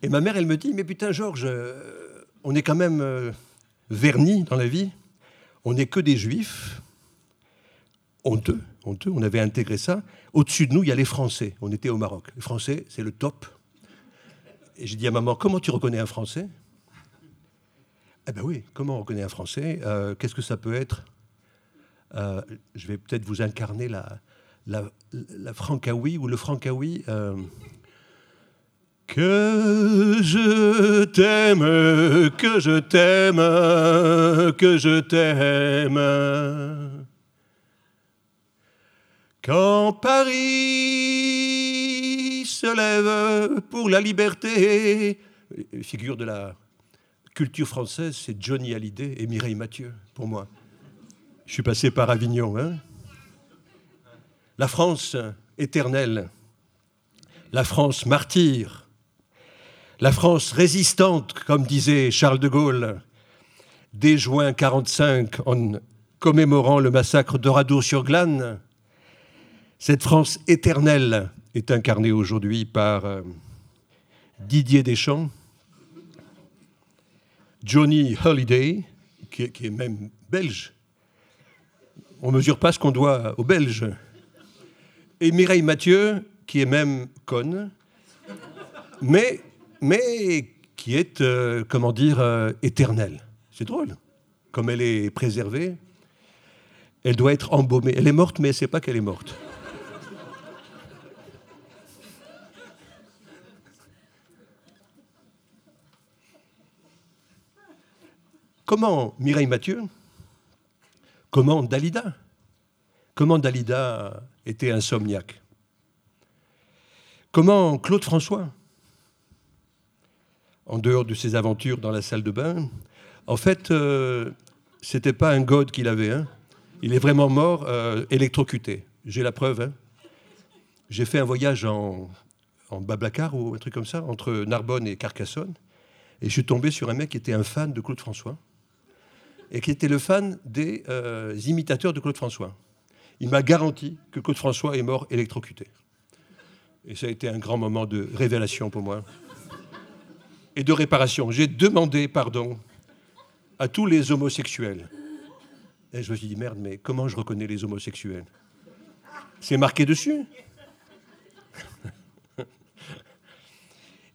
Et ma mère, elle me dit, mais putain, Georges, euh, on est quand même euh, vernis dans la vie. On n'est que des juifs. Honteux, honteux, on avait intégré ça. Au-dessus de nous, il y a les Français. On était au Maroc. Les Français, c'est le top. Et j'ai dit à maman, comment tu reconnais un Français? Eh ben oui, comment on reconnaît un Français? Euh, Qu'est-ce que ça peut être? Euh, Je vais peut-être vous incarner la, la, la francaoui ou le francaoui. Que je t'aime, que je t'aime, que je t'aime. Quand Paris se lève pour la liberté, figure de la culture française, c'est Johnny Hallyday et Mireille Mathieu, pour moi. Je suis passé par Avignon. hein. La France éternelle, la France martyre, la France résistante, comme disait Charles de Gaulle, dès juin 45, en commémorant le massacre d'Oradour-sur-Glane, cette France éternelle est incarnée aujourd'hui par euh, Didier Deschamps, Johnny Holiday, qui est, qui est même belge. On ne mesure pas ce qu'on doit aux Belges. Et Mireille Mathieu, qui est même conne, mais, mais qui est, euh, comment dire, euh, éternelle. C'est drôle. Comme elle est préservée, elle doit être embaumée. Elle est morte, mais elle ne sait pas qu'elle est morte. Comment Mireille Mathieu? Comment Dalida? Comment Dalida était insomniaque? Comment Claude François? En dehors de ses aventures dans la salle de bain, en fait, euh, c'était pas un god qu'il avait. hein. Il est vraiment mort euh, électrocuté. J'ai la preuve. hein. J'ai fait un voyage en, en Bablacar ou un truc comme ça, entre Narbonne et Carcassonne. Et je suis tombé sur un mec qui était un fan de Claude François et qui était le fan des euh, imitateurs de Claude François. Il m'a garanti que Claude François est mort électrocuté. Et ça a été un grand moment de révélation pour moi. Et de réparation. J'ai demandé pardon à tous les homosexuels. Et je me suis dit, merde, mais comment je reconnais les homosexuels? C'est marqué dessus.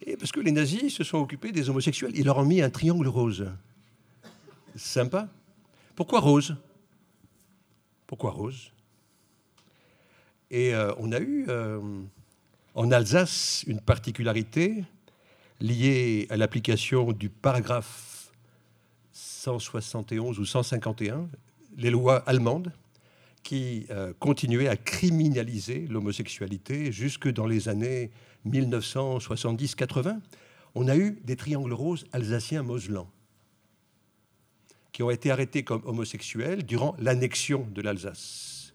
Et parce que les nazis se sont occupés des homosexuels. Ils leur ont mis un triangle rose. Sympa. Pourquoi rose? Pourquoi rose? Et euh, on a eu euh, en Alsace une particularité liée à l'application du paragraphe 171 ou 151, les lois allemandes, qui euh, continuaient à criminaliser l'homosexualité jusque dans les années 1970-80. On a eu des triangles roses alsaciens moselans qui ont été arrêtés comme homosexuels durant l'annexion de l'Alsace,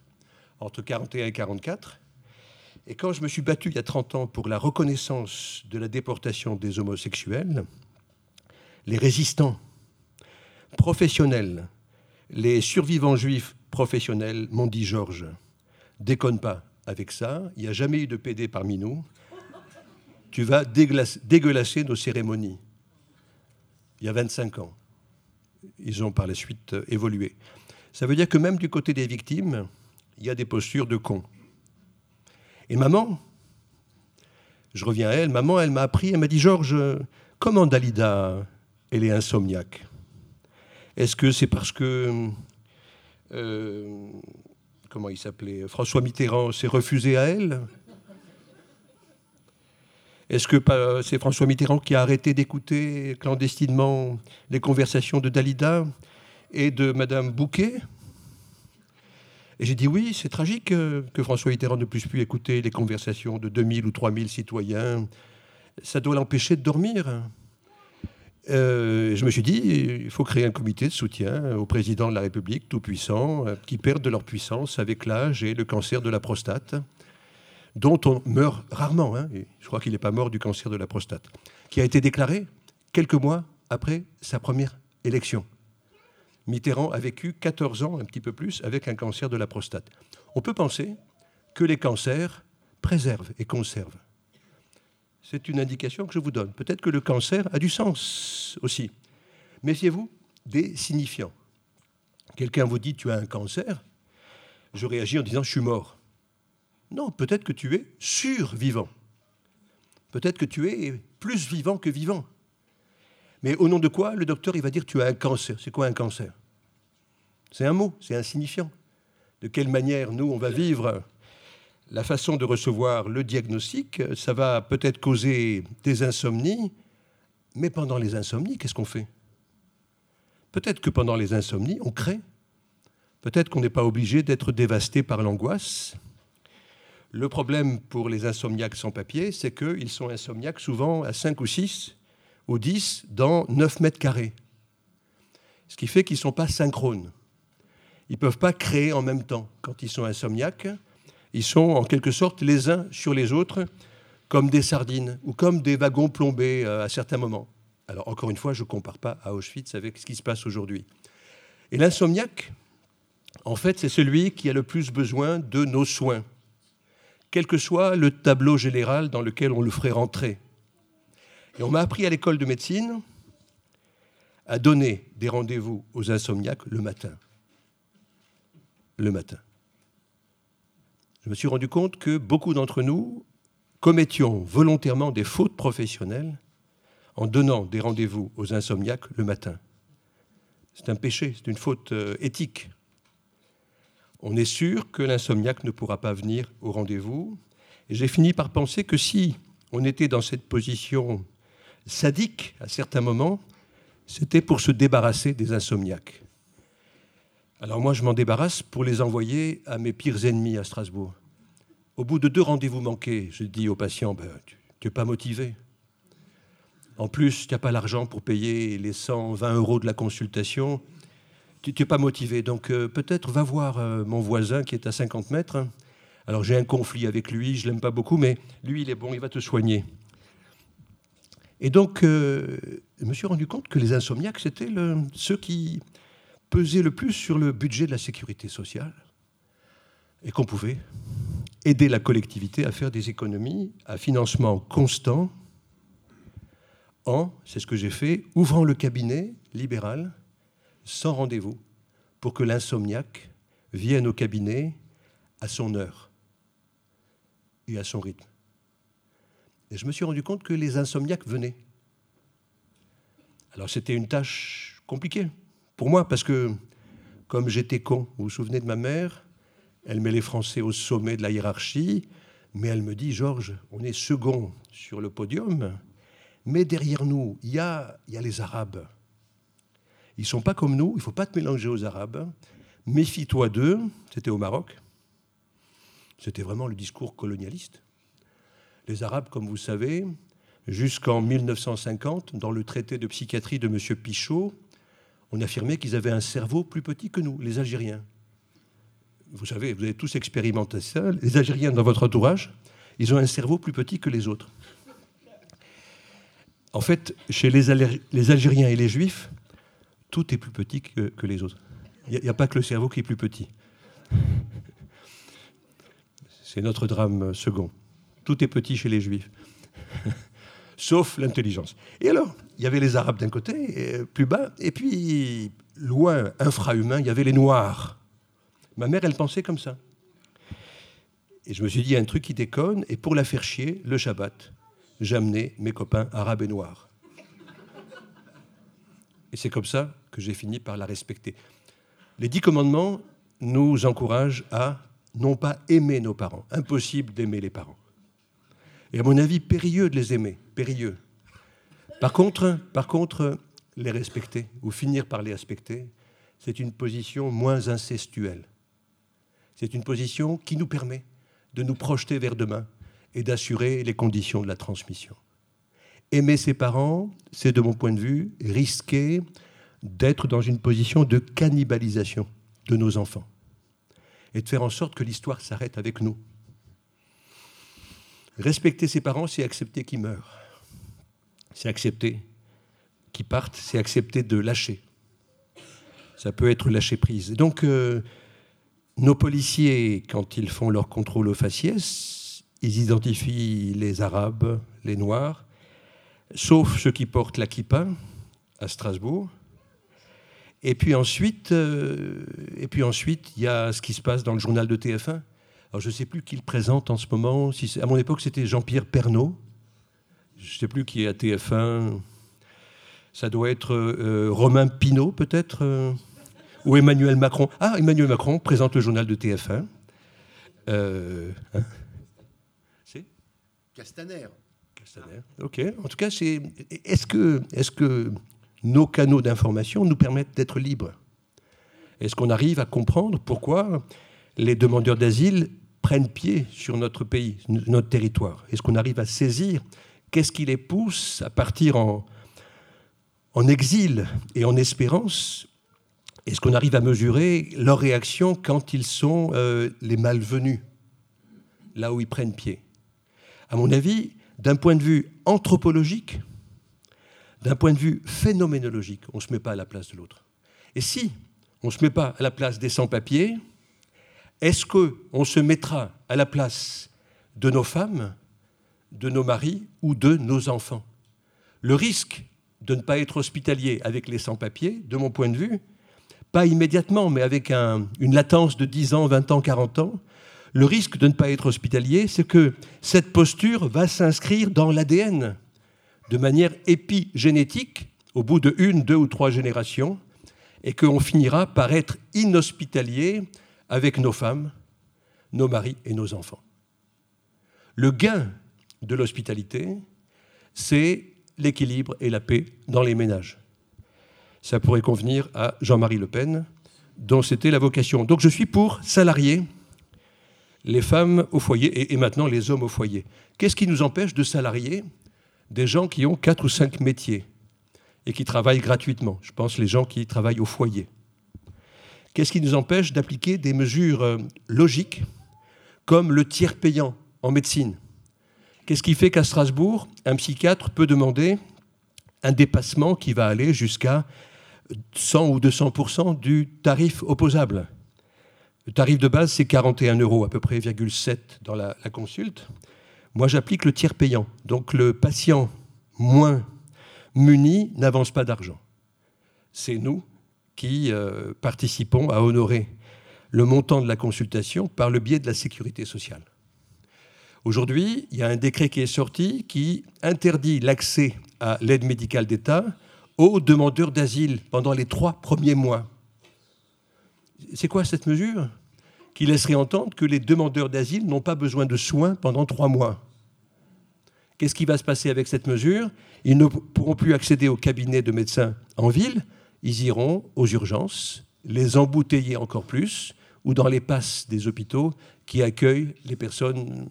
entre 41 et 44. Et quand je me suis battu il y a 30 ans pour la reconnaissance de la déportation des homosexuels, les résistants professionnels Les survivants juifs professionnels m'ont dit Georges, déconne pas avec ça, il n'y a jamais eu de PD parmi nous. Tu vas dégueulasser nos cérémonies. Il y a 25 ans. Ils ont par la suite euh, évolué. Ça veut dire que même du côté des victimes, il y a des postures de cons. Et maman, je reviens à elle, maman, elle m'a appris, elle m'a dit Georges, comment Dalida, elle est insomniaque? Est-ce que c'est parce que. euh, comment il s'appelait François Mitterrand s'est refusé à elle? Est-ce que c'est François Mitterrand qui a arrêté d'écouter clandestinement les conversations de Dalida et de Madame Bouquet? Et j'ai dit oui, c'est tragique euh, que François Mitterrand ne puisse plus écouter les conversations de 2000 ou 3000 citoyens. Ça doit l'empêcher de dormir. Euh, je me suis dit, il faut créer un comité de soutien au président de la République, tout puissant, euh, qui perdent de leur puissance avec l'âge et le cancer de la prostate, dont on meurt rarement. hein, et je crois qu'il n'est pas mort du cancer de la prostate, qui a été déclaré quelques mois après sa première élection. Mitterrand a vécu 14 ans, un petit peu plus, avec un cancer de la prostate. On peut penser que les cancers préservent et conservent. C'est une indication que je vous donne. Peut-être que le cancer a du sens aussi. Méfiez-vous des signifiants. Quelqu'un vous dit tu as un cancer, je réagis en disant je suis mort. Non, peut-être que tu es survivant. Peut-être que tu es plus vivant que vivant. Mais au nom de quoi le docteur il va dire tu as un cancer C'est quoi un cancer? C'est un mot, c'est un signifiant. De quelle manière nous on va vivre la façon de recevoir le diagnostic, ça va peut-être causer des insomnies, mais pendant les insomnies, qu'est-ce qu'on fait? Peut-être que pendant les insomnies, on crée. Peut-être qu'on n'est pas obligé d'être dévasté par l'angoisse. Le problème pour les insomniaques sans papier, c'est qu'ils sont insomniaques souvent à 5 ou 6 ou 10 dans 9 mètres carrés. Ce qui fait qu'ils ne sont pas synchrones. Ils ne peuvent pas créer en même temps. Quand ils sont insomniaques, ils sont en quelque sorte les uns sur les autres comme des sardines ou comme des wagons plombés euh, à certains moments. Alors encore une fois, je ne compare pas à Auschwitz avec ce qui se passe aujourd'hui. Et l'insomniaque, en fait, c'est celui qui a le plus besoin de nos soins, quel que soit le tableau général dans lequel on le ferait rentrer. Et on m'a appris à l'école de médecine à donner des rendez-vous aux insomniaques le matin. Le matin. Je me suis rendu compte que beaucoup d'entre nous commettions volontairement des fautes professionnelles en donnant des rendez-vous aux insomniaques le matin. C'est un péché, c'est une faute euh, éthique. On est sûr que l'insomniaque ne pourra pas venir au rendez-vous. J'ai fini par penser que si on était dans cette position sadique à certains moments, c'était pour se débarrasser des insomniaques. Alors moi, je m'en débarrasse pour les envoyer à mes pires ennemis à Strasbourg. Au bout de deux rendez-vous manqués, je dis au patient, ben, tu n'es pas motivé. En plus, tu n'as pas l'argent pour payer les 120 euros de la consultation. Tu n'es pas motivé. Donc euh, peut-être va voir euh, mon voisin qui est à 50 mètres. Alors j'ai un conflit avec lui, je l'aime pas beaucoup, mais lui, il est bon, il va te soigner. Et donc, euh, je me suis rendu compte que les insomniaques, c'était ceux qui pesaient le plus sur le budget de la sécurité sociale et qu'on pouvait aider la collectivité à faire des économies à financement constant en, c'est ce que j'ai fait, ouvrant le cabinet libéral sans rendez-vous pour que l'insomniaque vienne au cabinet à son heure et à son rythme. Et je me suis rendu compte que les insomniaques venaient. Alors c'était une tâche compliquée pour moi parce que comme j'étais con, vous vous souvenez de ma mère, elle met les Français au sommet de la hiérarchie, mais elle me dit, Georges, on est second sur le podium, mais derrière nous, il y a, les Arabes. Ils sont pas comme nous, il faut pas te mélanger aux Arabes. Méfie-toi d'eux. C'était au Maroc. C'était vraiment le discours colonialiste. Les Arabes, comme vous savez, jusqu'en 1950, dans le traité de psychiatrie de M. Pichot, on affirmait qu'ils avaient un cerveau plus petit que nous, les Algériens. Vous savez, vous avez tous expérimenté ça. Les Algériens dans votre entourage, ils ont un cerveau plus petit que les autres. En fait, chez les, Algériens et les Juifs, tout est plus petit que, les autres. Il n'y a, pas que le cerveau qui est plus petit. C'est notre drame second. Tout est petit chez les juifs. Sauf l'intelligence. Et alors, il y avait les Arabes d'un côté, plus bas, et puis, loin, infrahumain, il y avait les Noirs. Ma mère, elle pensait comme ça. Et je me suis dit, il y a un truc qui déconne, et pour la faire chier, le Shabbat, j'amenais mes copains arabes et noirs. Et c'est comme ça que j'ai fini par la respecter. Les dix commandements nous encouragent à non pas aimer nos parents. Impossible d'aimer les parents. Et à mon avis, périlleux de les aimer, Par contre, par contre, les respecter, ou finir par les respecter, c'est une position moins incestuelle. C'est une position qui nous permet de nous projeter vers demain et d'assurer les conditions de la transmission. Aimer ses parents, c'est de mon point de vue risquer d'être dans une position de cannibalisation de nos enfants et de faire en sorte que l'histoire s'arrête avec nous. Respecter ses parents, c'est accepter qu'ils meurent. C'est accepter qu'ils partent, c'est accepter de lâcher. Ça peut être lâcher prise. Donc, euh, nos policiers, quand ils font leur contrôle au faciès, ils identifient les Arabes, les Noirs, sauf ceux qui portent la kippa à Strasbourg. Et puis ensuite, euh, et puis ensuite, il y a ce qui se passe dans le journal de TF1. Alors je ne sais plus qui le présente en ce moment. Si à mon époque, c'était Jean-Pierre Pernaud. Je ne sais plus qui est à TF1. Ça doit être euh, Romain Pinault, peut-être, euh, ou Emmanuel Macron. Ah, Emmanuel Macron présente le journal de TF1. Hein c'est Castaner. Castaner. Ok. En tout cas, c'est. Est-ce que, est-ce que nos canaux d'information nous permettent d'être libres? Est-ce qu'on arrive à comprendre pourquoi les demandeurs d'asile prennent pied sur notre pays, notre territoire? Est-ce qu'on arrive à saisir qu'est-ce qui les pousse à partir en, exil et en espérance? Est-ce qu'on arrive à mesurer leur réaction quand ils sont euh, les malvenus, là où ils prennent pied? À mon avis, d'un point de vue anthropologique, d'un point de vue phénoménologique, on ne se met pas à la place de l'autre. Et si on ne se met pas à la place des sans-papiers, est-ce qu'on se mettra à la place de nos femmes, de nos maris ou de nos enfants Le risque de ne pas être hospitalier avec les sans-papiers, de mon point de vue, pas immédiatement, mais avec une latence de 10 ans, 20 ans, 40 ans, le risque de ne pas être hospitalier, c'est que cette posture va s'inscrire dans l'ADN de manière épigénétique au bout de une, deux ou trois générations, et qu'on finira par être inhospitalier avec nos femmes, nos maris et nos enfants. Le gain de l'hospitalité, c'est l'équilibre et la paix dans les ménages. Ça pourrait convenir à Jean-Marie Le Pen, dont c'était la vocation. Donc je suis pour salarier les femmes au foyer et, maintenant les hommes au foyer. Qu'est-ce qui nous empêche de salarier des gens qui ont quatre ou cinq métiers et qui travaillent gratuitement? Je pense les gens qui travaillent au foyer. Qu'est-ce qui nous empêche d'appliquer des mesures euh, logiques comme le tiers payant en médecine? Qu'est-ce qui fait qu'à Strasbourg, un psychiatre peut demander un dépassement qui va aller jusqu'à 100 ou 200% du tarif opposable? Le tarif de base, c'est 41 euros, à peu près 0,7 dans la, consulte. Moi, j'applique le tiers payant. Donc le patient moins muni n'avance pas d'argent. C'est nous qui euh, participons à honorer le montant de la consultation par le biais de la sécurité sociale. Aujourd'hui, il y a un décret qui est sorti qui interdit l'accès à l'aide médicale d'État aux demandeurs d'asile pendant les trois premiers mois. C'est quoi cette mesure Qui laisserait entendre que les demandeurs d'asile n'ont pas besoin de soins pendant trois mois? Qu'est-ce qui va se passer avec cette mesure? Ils ne pourront plus accéder au cabinet de médecins en ville, ils iront aux urgences, les embouteiller encore plus, ou dans les passes des hôpitaux qui accueillent les personnes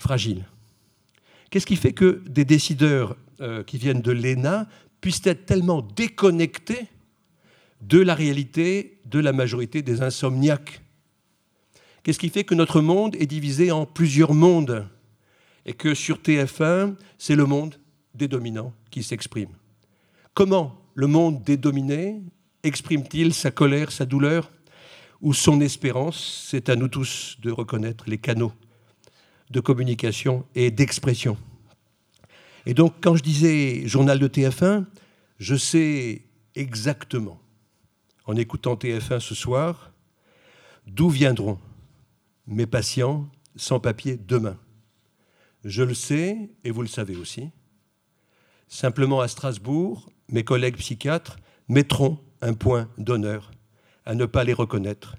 fragiles. Qu'est-ce qui fait que des décideurs euh, qui viennent de l'ENA puissent être tellement déconnectés de la réalité de la majorité des insomniaques? Qu'est-ce qui fait que notre monde est divisé en plusieurs mondes et que sur TF1, c'est le monde des dominants qui s'exprime? Comment le monde des dominés exprime-t-il sa colère, sa douleur ou son espérance? C'est à nous tous de reconnaître les canaux de communication et d'expression. Et donc, quand je disais journal de TF1, je sais exactement, en écoutant TF1 ce soir, d'où viendront mes patients sans papier demain. Je le sais, et vous le savez aussi. Simplement à Strasbourg, mes collègues psychiatres mettront un point d'honneur à ne pas les reconnaître,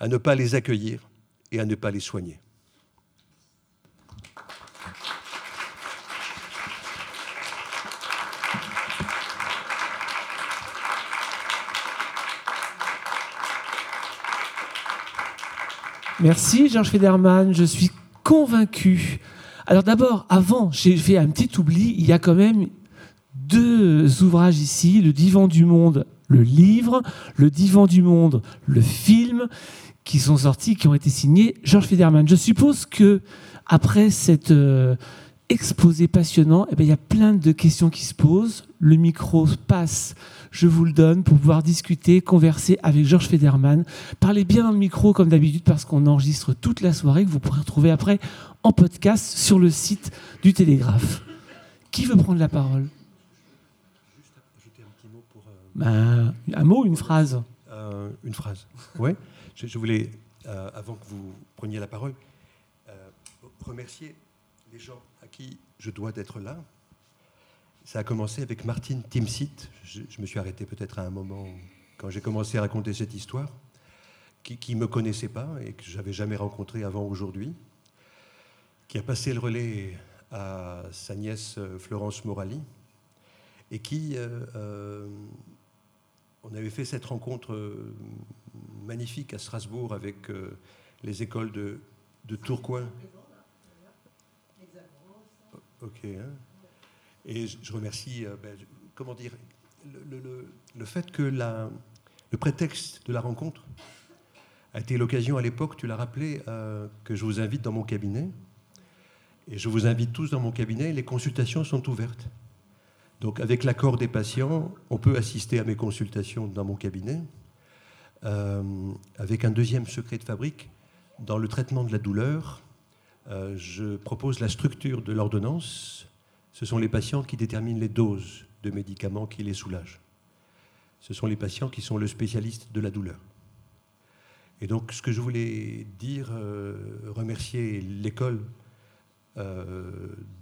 à ne pas les accueillir et à ne pas les soigner. Merci Georges Federman, je suis convaincu. Alors d'abord, avant, j'ai fait un petit oubli, il y a quand même deux ouvrages ici, Le Divan du Monde, le livre, Le Divan du Monde, le film, qui sont sortis, qui ont été signés Georges Federman. Je suppose que après cette euh, exposé passionnant, eh bien, il y a plein de questions qui se posent. Le micro passe, je vous le donne, pour pouvoir discuter, converser avec Georges Federman. Parlez bien dans le micro comme d'habitude parce qu'on enregistre toute la soirée que vous pourrez retrouver après en podcast sur le site du Télégraphe. Qui veut prendre la parole? Ben, Un mot, une phrase Euh, une phrase. Oui. Je, je voulais, euh, avant que vous preniez la parole, euh, remercier les gens à qui je dois d'être là. Ça a commencé avec Martine Timsit. Je, me suis arrêté peut-être à un moment quand j'ai commencé à raconter cette histoire, qui ne me connaissait pas et que j'avais jamais rencontré avant aujourd'hui, qui a passé le relais à sa nièce euh, Florence Morali et qui euh, euh, on avait fait cette rencontre magnifique à Strasbourg avec les écoles de Tourcoing. Ok. hein. Et je remercie, euh, ben, comment dire, le fait que la- le prétexte de la rencontre a été l'occasion à l'époque, tu l'as rappelé, euh, que je vous invite dans mon cabinet. Et je vous invite tous dans mon cabinet, les consultations sont ouvertes. Donc avec l'accord des patients, on peut assister à mes consultations dans mon cabinet. Euh, avec un deuxième secret de fabrique, dans le traitement de la douleur, euh, je propose la structure de l'ordonnance. Ce sont les patients qui déterminent les doses de médicaments qui les soulagent. Ce sont les patients qui sont le spécialiste de la douleur. Et donc, ce que je voulais dire, euh, remercier l'école euh,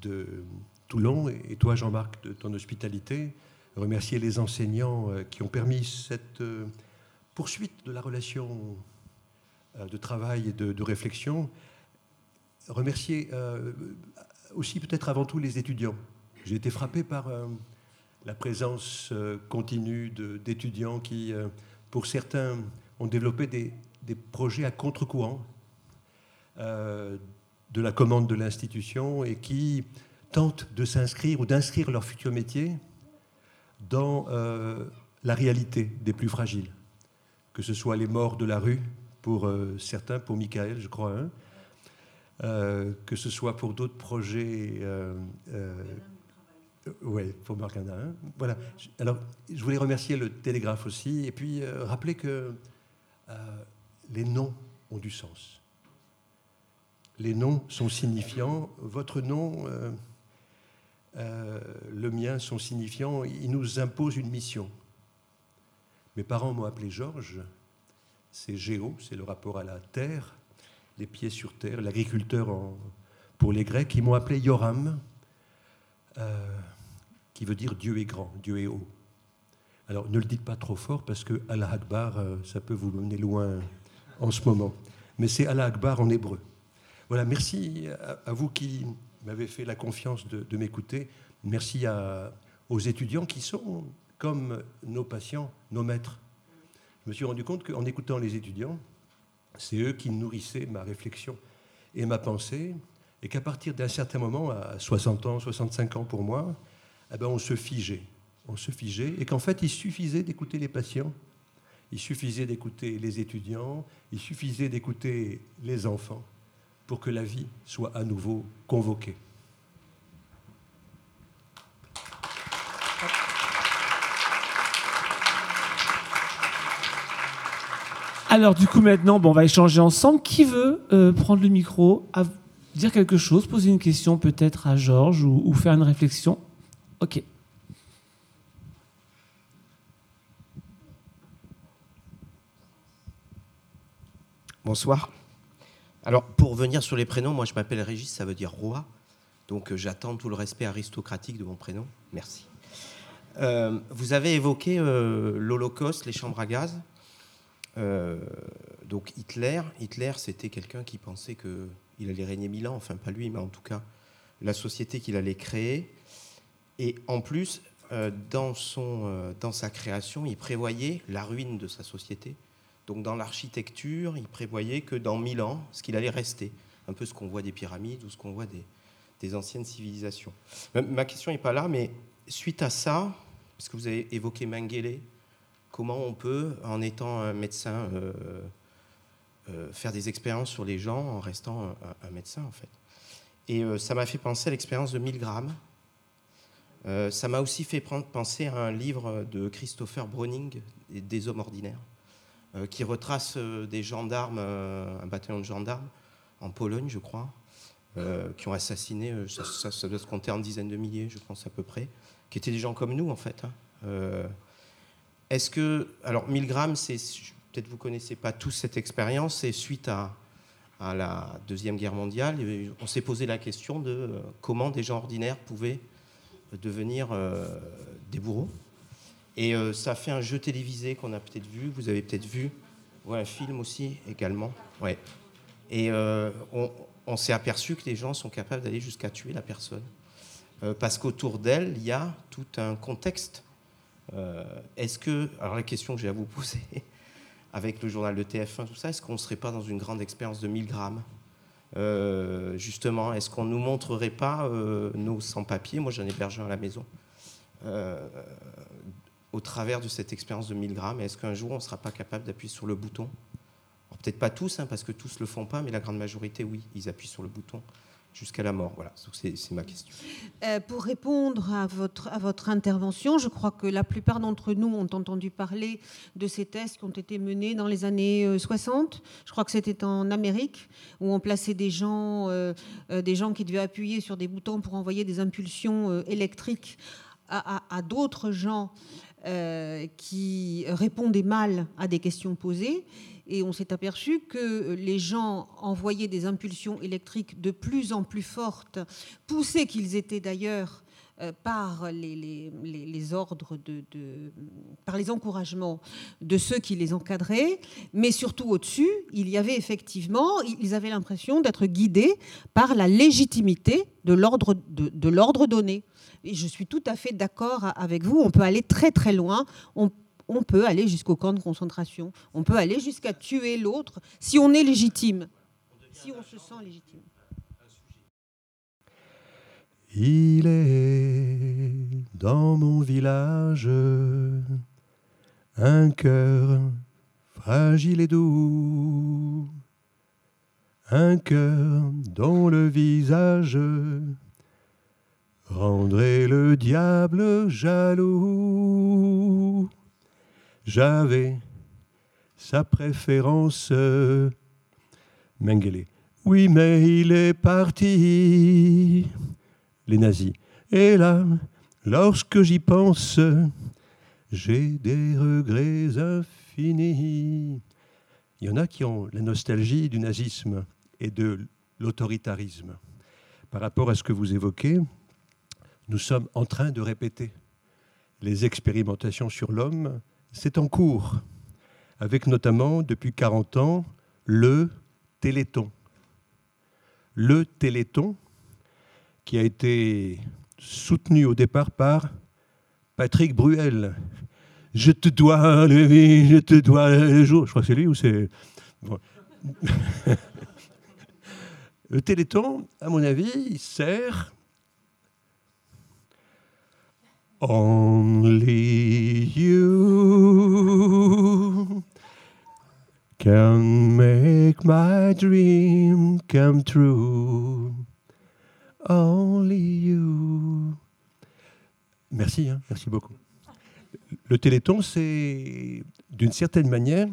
de Toulon et toi, Jean-Marc, de ton hospitalité, remercier les enseignants qui ont permis cette poursuite de la relation de travail et de réflexion. Remercier euh, aussi peut-être avant tout les étudiants. J'ai été frappé par euh, la présence euh, continue d'étudiants qui, pour certains, ont développé des, projets à contre-courant de la commande de l'institution et qui tentent de s'inscrire ou d'inscrire leur futur métier dans la réalité des plus fragiles, que ce soit les morts de la rue pour certains, pour Michael, je crois, hein, que ce soit pour d'autres projets. Euh, oui, pour Morgana. hein. Voilà. Alors, je voulais remercier le Télégraphe aussi, et puis euh, rappeler que euh, les noms ont du sens. Les noms sont signifiants. Votre nom, euh, euh, le mien, sont signifiants. Ils nous imposent une mission. Mes parents m'ont appelé Georges. C'est Géo, c'est le rapport à la terre, les pieds sur terre, l'agriculteur pour les Grecs. Ils m'ont appelé Yoram, euh, qui veut dire Dieu est grand, Dieu est haut. Alors ne le dites pas trop fort parce que Allah Akbar, euh, ça peut vous mener loin en ce moment. Mais c'est Allah Akbar en hébreu. Voilà, merci à, vous qui m'avez fait la confiance de, m'écouter. Merci aux étudiants qui sont comme nos patients, nos maîtres. Je me suis rendu compte qu'en écoutant les étudiants, c'est eux qui nourrissaient ma réflexion et ma pensée, et qu'à partir d'un certain moment, à 60 ans, 65 ans pour moi, eh ben on se figeait. On se figeait, et qu'en fait, il suffisait d'écouter les patients, il suffisait d'écouter les étudiants, il suffisait d'écouter les enfants pour que la vie soit à nouveau convoquée. Alors du coup maintenant, bon, on va échanger ensemble. Qui veut euh, prendre le micro, dire quelque chose, poser une question peut-être à Georges ou, faire une réflexion? Ok. Bonsoir. Alors, pour revenir sur les prénoms, moi je m'appelle Régis, ça veut dire roi. Donc euh, j'attends tout le respect aristocratique de mon prénom. Merci. Euh, vous avez évoqué l'Holocauste, les chambres à gaz. Euh, donc Hitler, Hitler c'était quelqu'un qui pensait qu'il allait régner mille ans, enfin pas lui, mais en tout cas la société qu'il allait créer. Et en plus, euh, dans, son, euh, dans sa création, il prévoyait la ruine de sa société. Donc dans l'architecture, il prévoyait que dans mille ans, ce qu'il allait rester, un peu ce qu'on voit des pyramides ou ce qu'on voit des, des anciennes civilisations. Ma- Ma question n'est pas là, mais suite à ça, parce que vous avez évoqué Mengele, comment on peut, en étant un médecin, euh, euh, faire des expériences sur les gens en restant un, médecin, en fait. Et euh, ça m'a fait penser à l'expérience de Milgram. Euh, ça m'a aussi fait penser à un livre de Christopher Browning, Des- hommes ordinaires, qui retrace des gendarmes, un bataillon de gendarmes en Pologne, je crois, qui ont assassiné, ça doit se compter en dizaines de milliers, je pense à peu près, qui étaient des gens comme nous, en fait. hein. Euh, Est-ce que. Alors, Milgram, c'est. Peut-être vous connaissez pas tous cette expérience, c'est suite à, la Deuxième Guerre mondiale, on s'est posé la question de euh, comment des gens ordinaires pouvaient devenir euh, des bourreaux. Et euh, ça fait un jeu télévisé qu'on a peut-être vu, vous avez peut-être vu, ou un film aussi également. Ouais. Et euh, on, s'est aperçu que les gens sont capables d'aller jusqu'à tuer la personne. Euh, parce qu'autour d'elle, il y a tout un contexte. Euh, est-ce que, alors la question que j'ai à vous poser, avec le journal de TF1, tout ça, est-ce qu'on ne serait pas dans une grande expérience de 1000 grammes? Euh, Justement, est-ce qu'on ne nous montrerait pas euh, nos sans-papiers? Moi, j'en héberge un à la maison. Au travers de cette expérience de 1000 grammes, est-ce qu'un jour, on ne sera pas capable d'appuyer sur le bouton? Peut-être pas tous, hein, parce que tous ne le font pas, mais la grande majorité, oui, ils appuient sur le bouton jusqu'à la mort. Voilà, c'est ma question. Euh, pour répondre à votre, à votre intervention, je crois que la plupart d'entre nous ont entendu parler de ces tests qui ont été menés dans les années euh, 60. Je crois que c'était en Amérique, où on plaçait des gens, euh, euh, des gens qui devaient appuyer sur des boutons pour envoyer des impulsions euh, électriques à d'autres gens euh, qui répondaient mal à des questions posées. Et on s'est aperçu que les gens envoyaient des impulsions électriques de plus en plus fortes, poussés qu'ils étaient d'ailleurs par les, ordres, de, par les encouragements de ceux qui les encadraient, mais surtout au-dessus, il y avait effectivement, ils avaient l'impression d'être guidés par la légitimité de l'ordre donné. Et je suis tout à fait d'accord avec vous, on peut aller très très loin, on peut aller jusqu'au camp de concentration, on peut aller jusqu'à tuer l'autre si on est légitime, si on se sent légitime. Il est dans mon village un cœur fragile et doux, un cœur dont le visage rendrait le diable jaloux. J'avais sa préférence, Mengele. Oui, mais il est parti les nazis. Et là, lorsque j'y pense, j'ai des regrets infinis. Il y en a qui ont la nostalgie du nazisme et de l'autoritarisme. Par rapport à ce que vous évoquez, nous sommes en train de répéter les expérimentations sur l'homme. C'est en cours, avec notamment, depuis 40 ans, le Téléthon. Le Téléthon, qui a été soutenu au départ par Patrick Bruel. Je te dois le vie, je te dois le jour. Je crois que c'est lui ou c'est. Le Téléthon, à mon avis, sert. Only you can make my dream come true. Only you. Merci, hein, merci beaucoup. Le Téléthon, c'est d'une certaine manière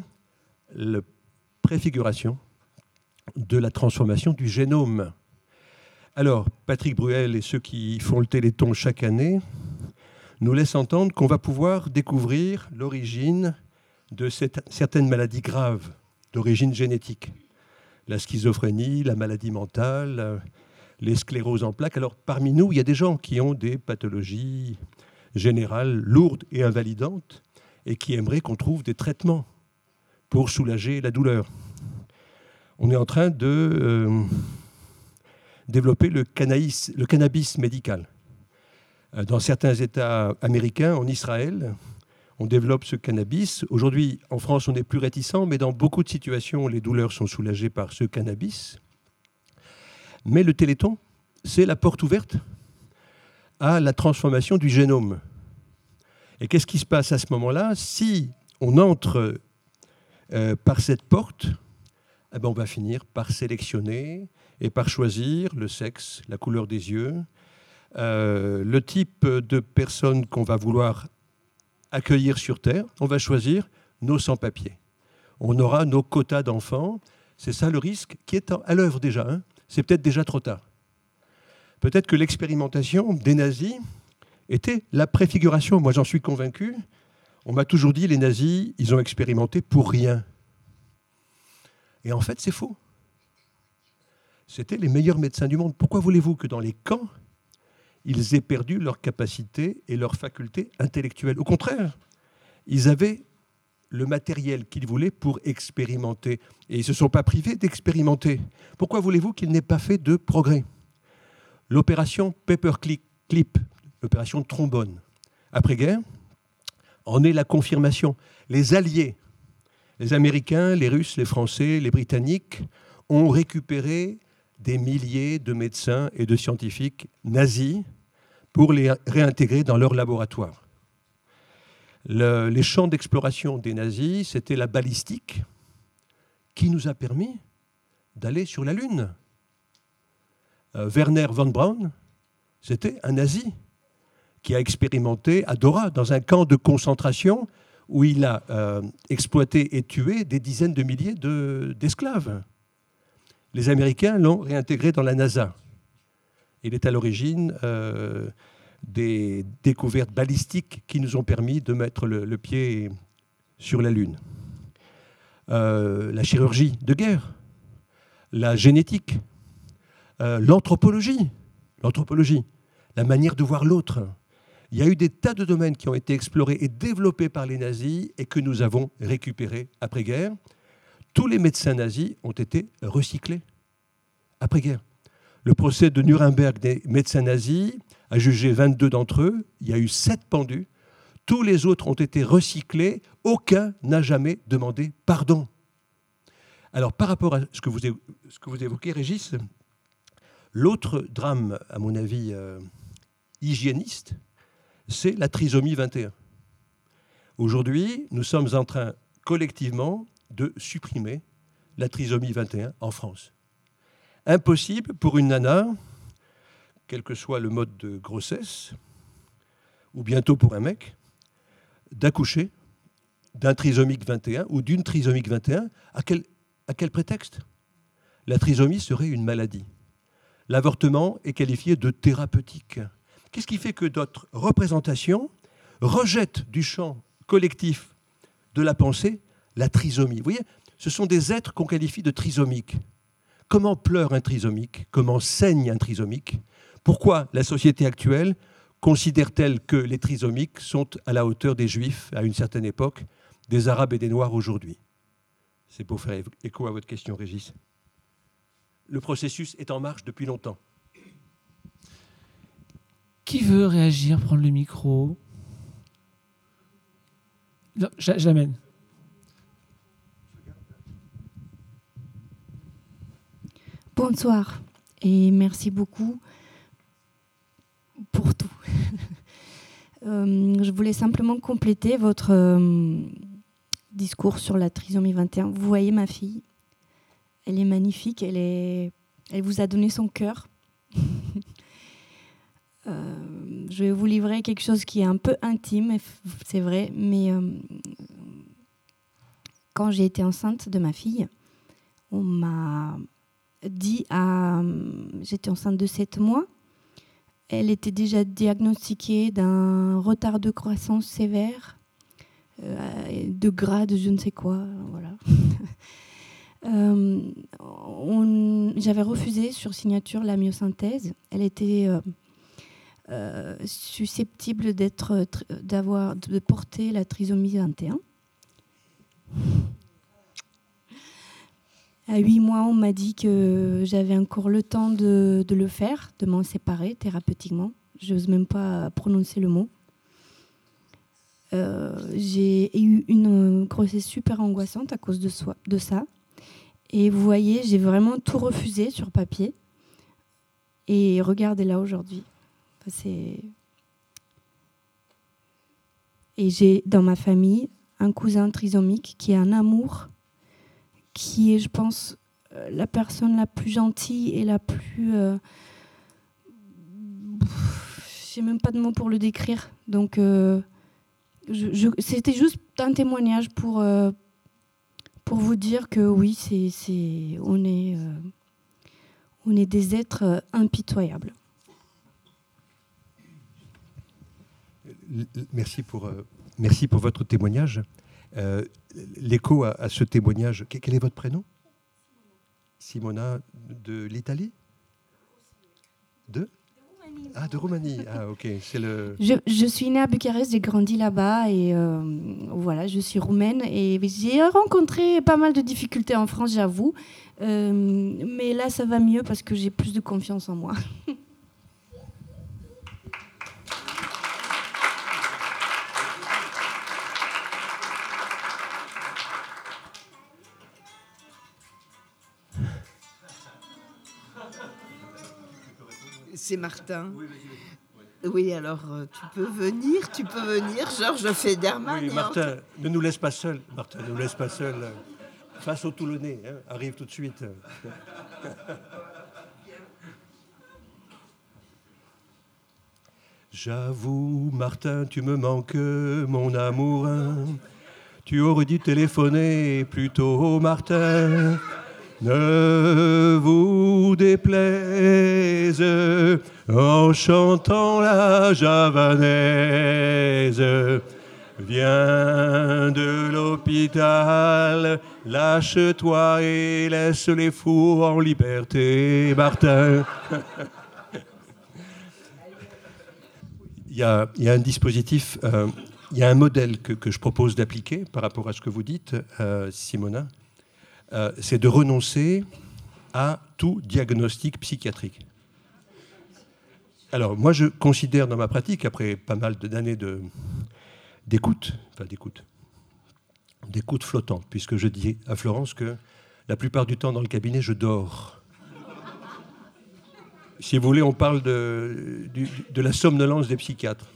le préfiguration de la transformation du génome. Alors, Patrick Bruel et ceux qui font le Téléthon chaque année nous laissent entendre qu'on va pouvoir découvrir l'origine de certaines maladies graves d'origine génétique. La schizophrénie, la maladie mentale, les scléroses en plaques. Alors, parmi nous, il y a des gens qui ont des pathologies générales lourdes et invalidantes et qui aimeraient qu'on trouve des traitements pour soulager la douleur. On est en train de euh, développer le cannabis, le cannabis médical. Euh, Dans certains États américains, en Israël, on développe ce cannabis. Aujourd'hui, en France, on est plus réticent, mais dans beaucoup de situations, les douleurs sont soulagées par ce cannabis. Mais le téléthon, c'est la porte ouverte à la transformation du génome. Et qu'est-ce qui se passe à ce moment-là? Si on entre euh, par cette porte, eh ben, on va finir par sélectionner et par choisir le sexe, la couleur des yeux, euh, le type de personnes qu'on va vouloir accueillir sur Terre. On va choisir nos sans-papiers. On aura nos quotas d'enfants. C'est ça le risque qui est à l'œuvre déjà. hein. C'est peut-être déjà trop tard. Peut-être que l'expérimentation des nazis était la préfiguration. Moi, j'en suis convaincu. On m'a toujours dit les nazis, ils ont expérimenté pour rien. Et en fait, c'est faux. C'était les meilleurs médecins du monde. Pourquoi voulez-vous que dans les camps, ils aient perdu leur capacité et leur faculté intellectuelle? Au contraire, ils avaient le matériel qu'ils voulaient pour expérimenter. Et ils ne se sont pas privés d'expérimenter. Pourquoi voulez-vous qu'ils n'aient pas fait de progrès? L'opération Paperclip, l'opération trombone, après-guerre, en est la confirmation. Les Alliés, les Américains, les Russes, les Français, les Britanniques, ont récupéré des milliers de médecins et de scientifiques nazis pour les réintégrer dans leur laboratoire. Le- les champs d'exploration des nazis, c'était la balistique qui nous a permis d'aller sur la Lune. Euh, Werner von Braun, c'était un nazi qui a expérimenté à Dora, dans un camp de concentration où il a euh, exploité et tué des dizaines de milliers de- d'esclaves. Les Américains l'ont réintégré dans la NASA. Il est à l'origine euh, des découvertes balistiques qui nous ont permis de mettre le, pied sur la Lune. Euh, la chirurgie de guerre, la génétique, euh, l'anthropologie, l'anthropologie, la manière de voir l'autre. Il y a eu des tas de domaines qui ont été explorés et développés par les nazis et que nous avons récupérés après-guerre. Tous les médecins nazis ont été recyclés après-guerre. Le procès de Nuremberg des médecins nazis a jugé 22 d'entre eux. Il y a eu 7 pendus. Tous les autres ont été recyclés. Aucun n'a jamais demandé pardon. Alors, par rapport à ce que vous, évoquez, Régis, l'autre drame, à mon avis, euh, hygiéniste, c'est la trisomie 21. Aujourd'hui, nous sommes en train collectivement de supprimer la trisomie 21 en France. Impossible pour une nana, quel que soit le mode de grossesse, ou bientôt pour un mec, d'accoucher d'un trisomique 21 ou d'une trisomique 21. À quel, prétexte? La trisomie serait une maladie. L'avortement est qualifié de thérapeutique. Qu'est-ce qui fait que notre représentation rejette du champ collectif de la pensée la trisomie? Vous voyez, ce sont des êtres qu'on qualifie de trisomiques. Comment pleure un trisomique? Comment saigne un trisomique? Pourquoi la société actuelle considère-t-elle que les trisomiques sont à la hauteur des juifs à une certaine époque, des arabes et des noirs aujourd'hui? C'est pour faire écho à votre question, Régis. Le processus est en marche depuis longtemps. Qui veut réagir, prendre le micro? Non, je, je l'amène. Bonsoir et merci beaucoup pour tout. Euh, je voulais simplement compléter votre euh, discours sur la trisomie 21. Vous voyez ma fille, elle est magnifique, elle, vous a donné son cœur. Euh, je vais vous livrer quelque chose qui est un peu intime, c'est vrai, mais quand j'ai été enceinte de ma fille, on m'a dit à. J'étais enceinte de 7 mois. Elle était déjà diagnostiquée d'un retard de croissance sévère, euh, de grade, je ne sais quoi. Voilà. Euh, J'avais refusé sur signature la myosynthèse. Elle était euh, euh, susceptible d'être, tr- d'avoir, de porter la trisomie 21. À huit mois, on m'a dit que j'avais encore le temps de, le faire, de m'en séparer thérapeutiquement. Je n'ose même pas prononcer le mot. Euh, j'ai eu une grossesse super angoissante à cause de, de ça. Et vous voyez, j'ai vraiment tout refusé sur papier. Et regardez là aujourd'hui. Et j'ai dans ma famille un cousin trisomique qui a un amour, qui est, je pense, euh, la personne la plus gentille et la plus. euh, Je n'ai même pas de mots pour le décrire. Donc, euh, c'était juste un témoignage pour, euh, pour vous dire que oui, c'est, c'est, on, est, on est des êtres impitoyables. Merci pour, merci pour votre témoignage. Euh, L'écho à, ce témoignage, que- quel est votre prénom? Simona de l'Italie? De? Ah, de Roumanie. Ah, ok. C'est le. Je, je suis née à Bucarest, j'ai grandi là-bas et euh, voilà, je suis roumaine et j'ai rencontré pas mal de difficultés en France, j'avoue. Euh, mais là, ça va mieux parce que j'ai plus de confiance en moi. C'est Martin. Oui, alors euh, tu peux venir, tu peux venir, Georges Federman. Oui, et Martin, ne nous laisse pas seuls. Martin, ne nous laisse pas seuls. Face au Toulonnais, hein, arrive tout de suite. J'avoue, Martin, tu me manques, mon amour. Tu aurais dû téléphoner plus tôt, Martin. Ne vous déplaise en chantant la javanaise. Viens de l'hôpital, lâche-toi et laisse les fous en liberté, Martin. il, y a, un dispositif, euh, il y a un modèle que, que je propose d'appliquer par rapport à ce que vous dites, euh, Simona. Euh, c'est de renoncer à tout diagnostic psychiatrique. Alors, moi, je considère dans ma pratique, après pas mal de- d'années de- d'écoute, enfin d'écoute, d'écoute flottante, puisque je dis à Florence que la plupart du temps dans le cabinet, je dors. Si vous voulez, on parle de, du- de la somnolence des psychiatres.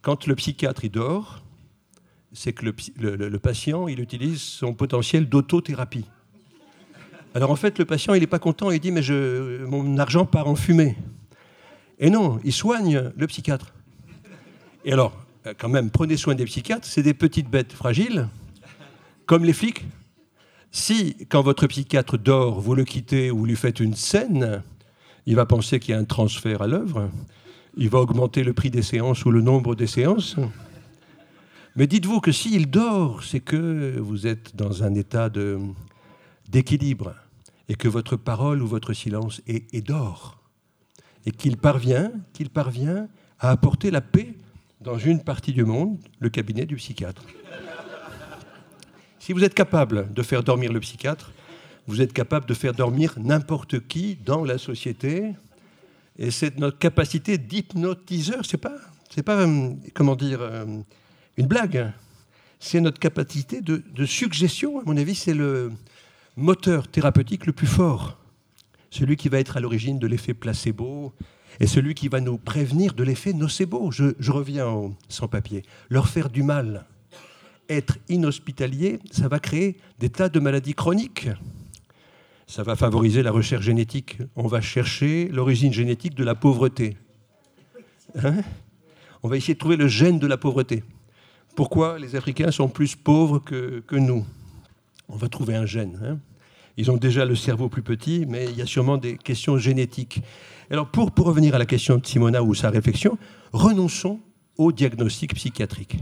Quand le psychiatre il dort, c'est que le, patient il utilise son potentiel d'autothérapie. Alors en fait, le patient il n'est pas content, il dit mais mon argent part en fumée. Et non, il soigne le psychiatre. Et alors, euh, quand même, prenez soin des psychiatres, c'est des petites bêtes fragiles, comme les flics. Si, quand votre psychiatre dort, vous le quittez ou lui faites une scène, il va penser qu'il y a un transfert à l'œuvre, il va augmenter le prix des séances ou le nombre des séances. Mais dites-vous que s'il dort, c'est que vous êtes dans un état d'équilibre et que votre parole ou votre silence est, est d'or et qu'il parvient, qu'il parvient à apporter la paix dans une partie du monde, le cabinet du psychiatre. Si vous êtes capable de faire dormir le psychiatre, vous êtes capable de faire dormir n'importe qui dans la société. Et c'est notre capacité d'hypnotiseur. C'est pas, c'est pas, euh, comment dire, euh, une blague. C'est notre capacité de, suggestion. À mon avis, c'est le moteur thérapeutique le plus fort. Celui qui va être à l'origine de l'effet placebo et celui qui va nous prévenir de l'effet nocebo. Je, je reviens au sans-papier. Leur faire du mal, être inhospitalier, ça va créer des tas de maladies chroniques. Ça va favoriser la recherche génétique. On va chercher l'origine génétique de la pauvreté. Hein? On va essayer de trouver le gène de la pauvreté. Pourquoi les Africains sont plus pauvres que, nous? On va trouver un gène. hein. Ils ont déjà le cerveau plus petit, mais il y a sûrement des questions génétiques. Alors, pour, pour revenir à la question de Simona ou sa réflexion, renonçons au diagnostic psychiatrique.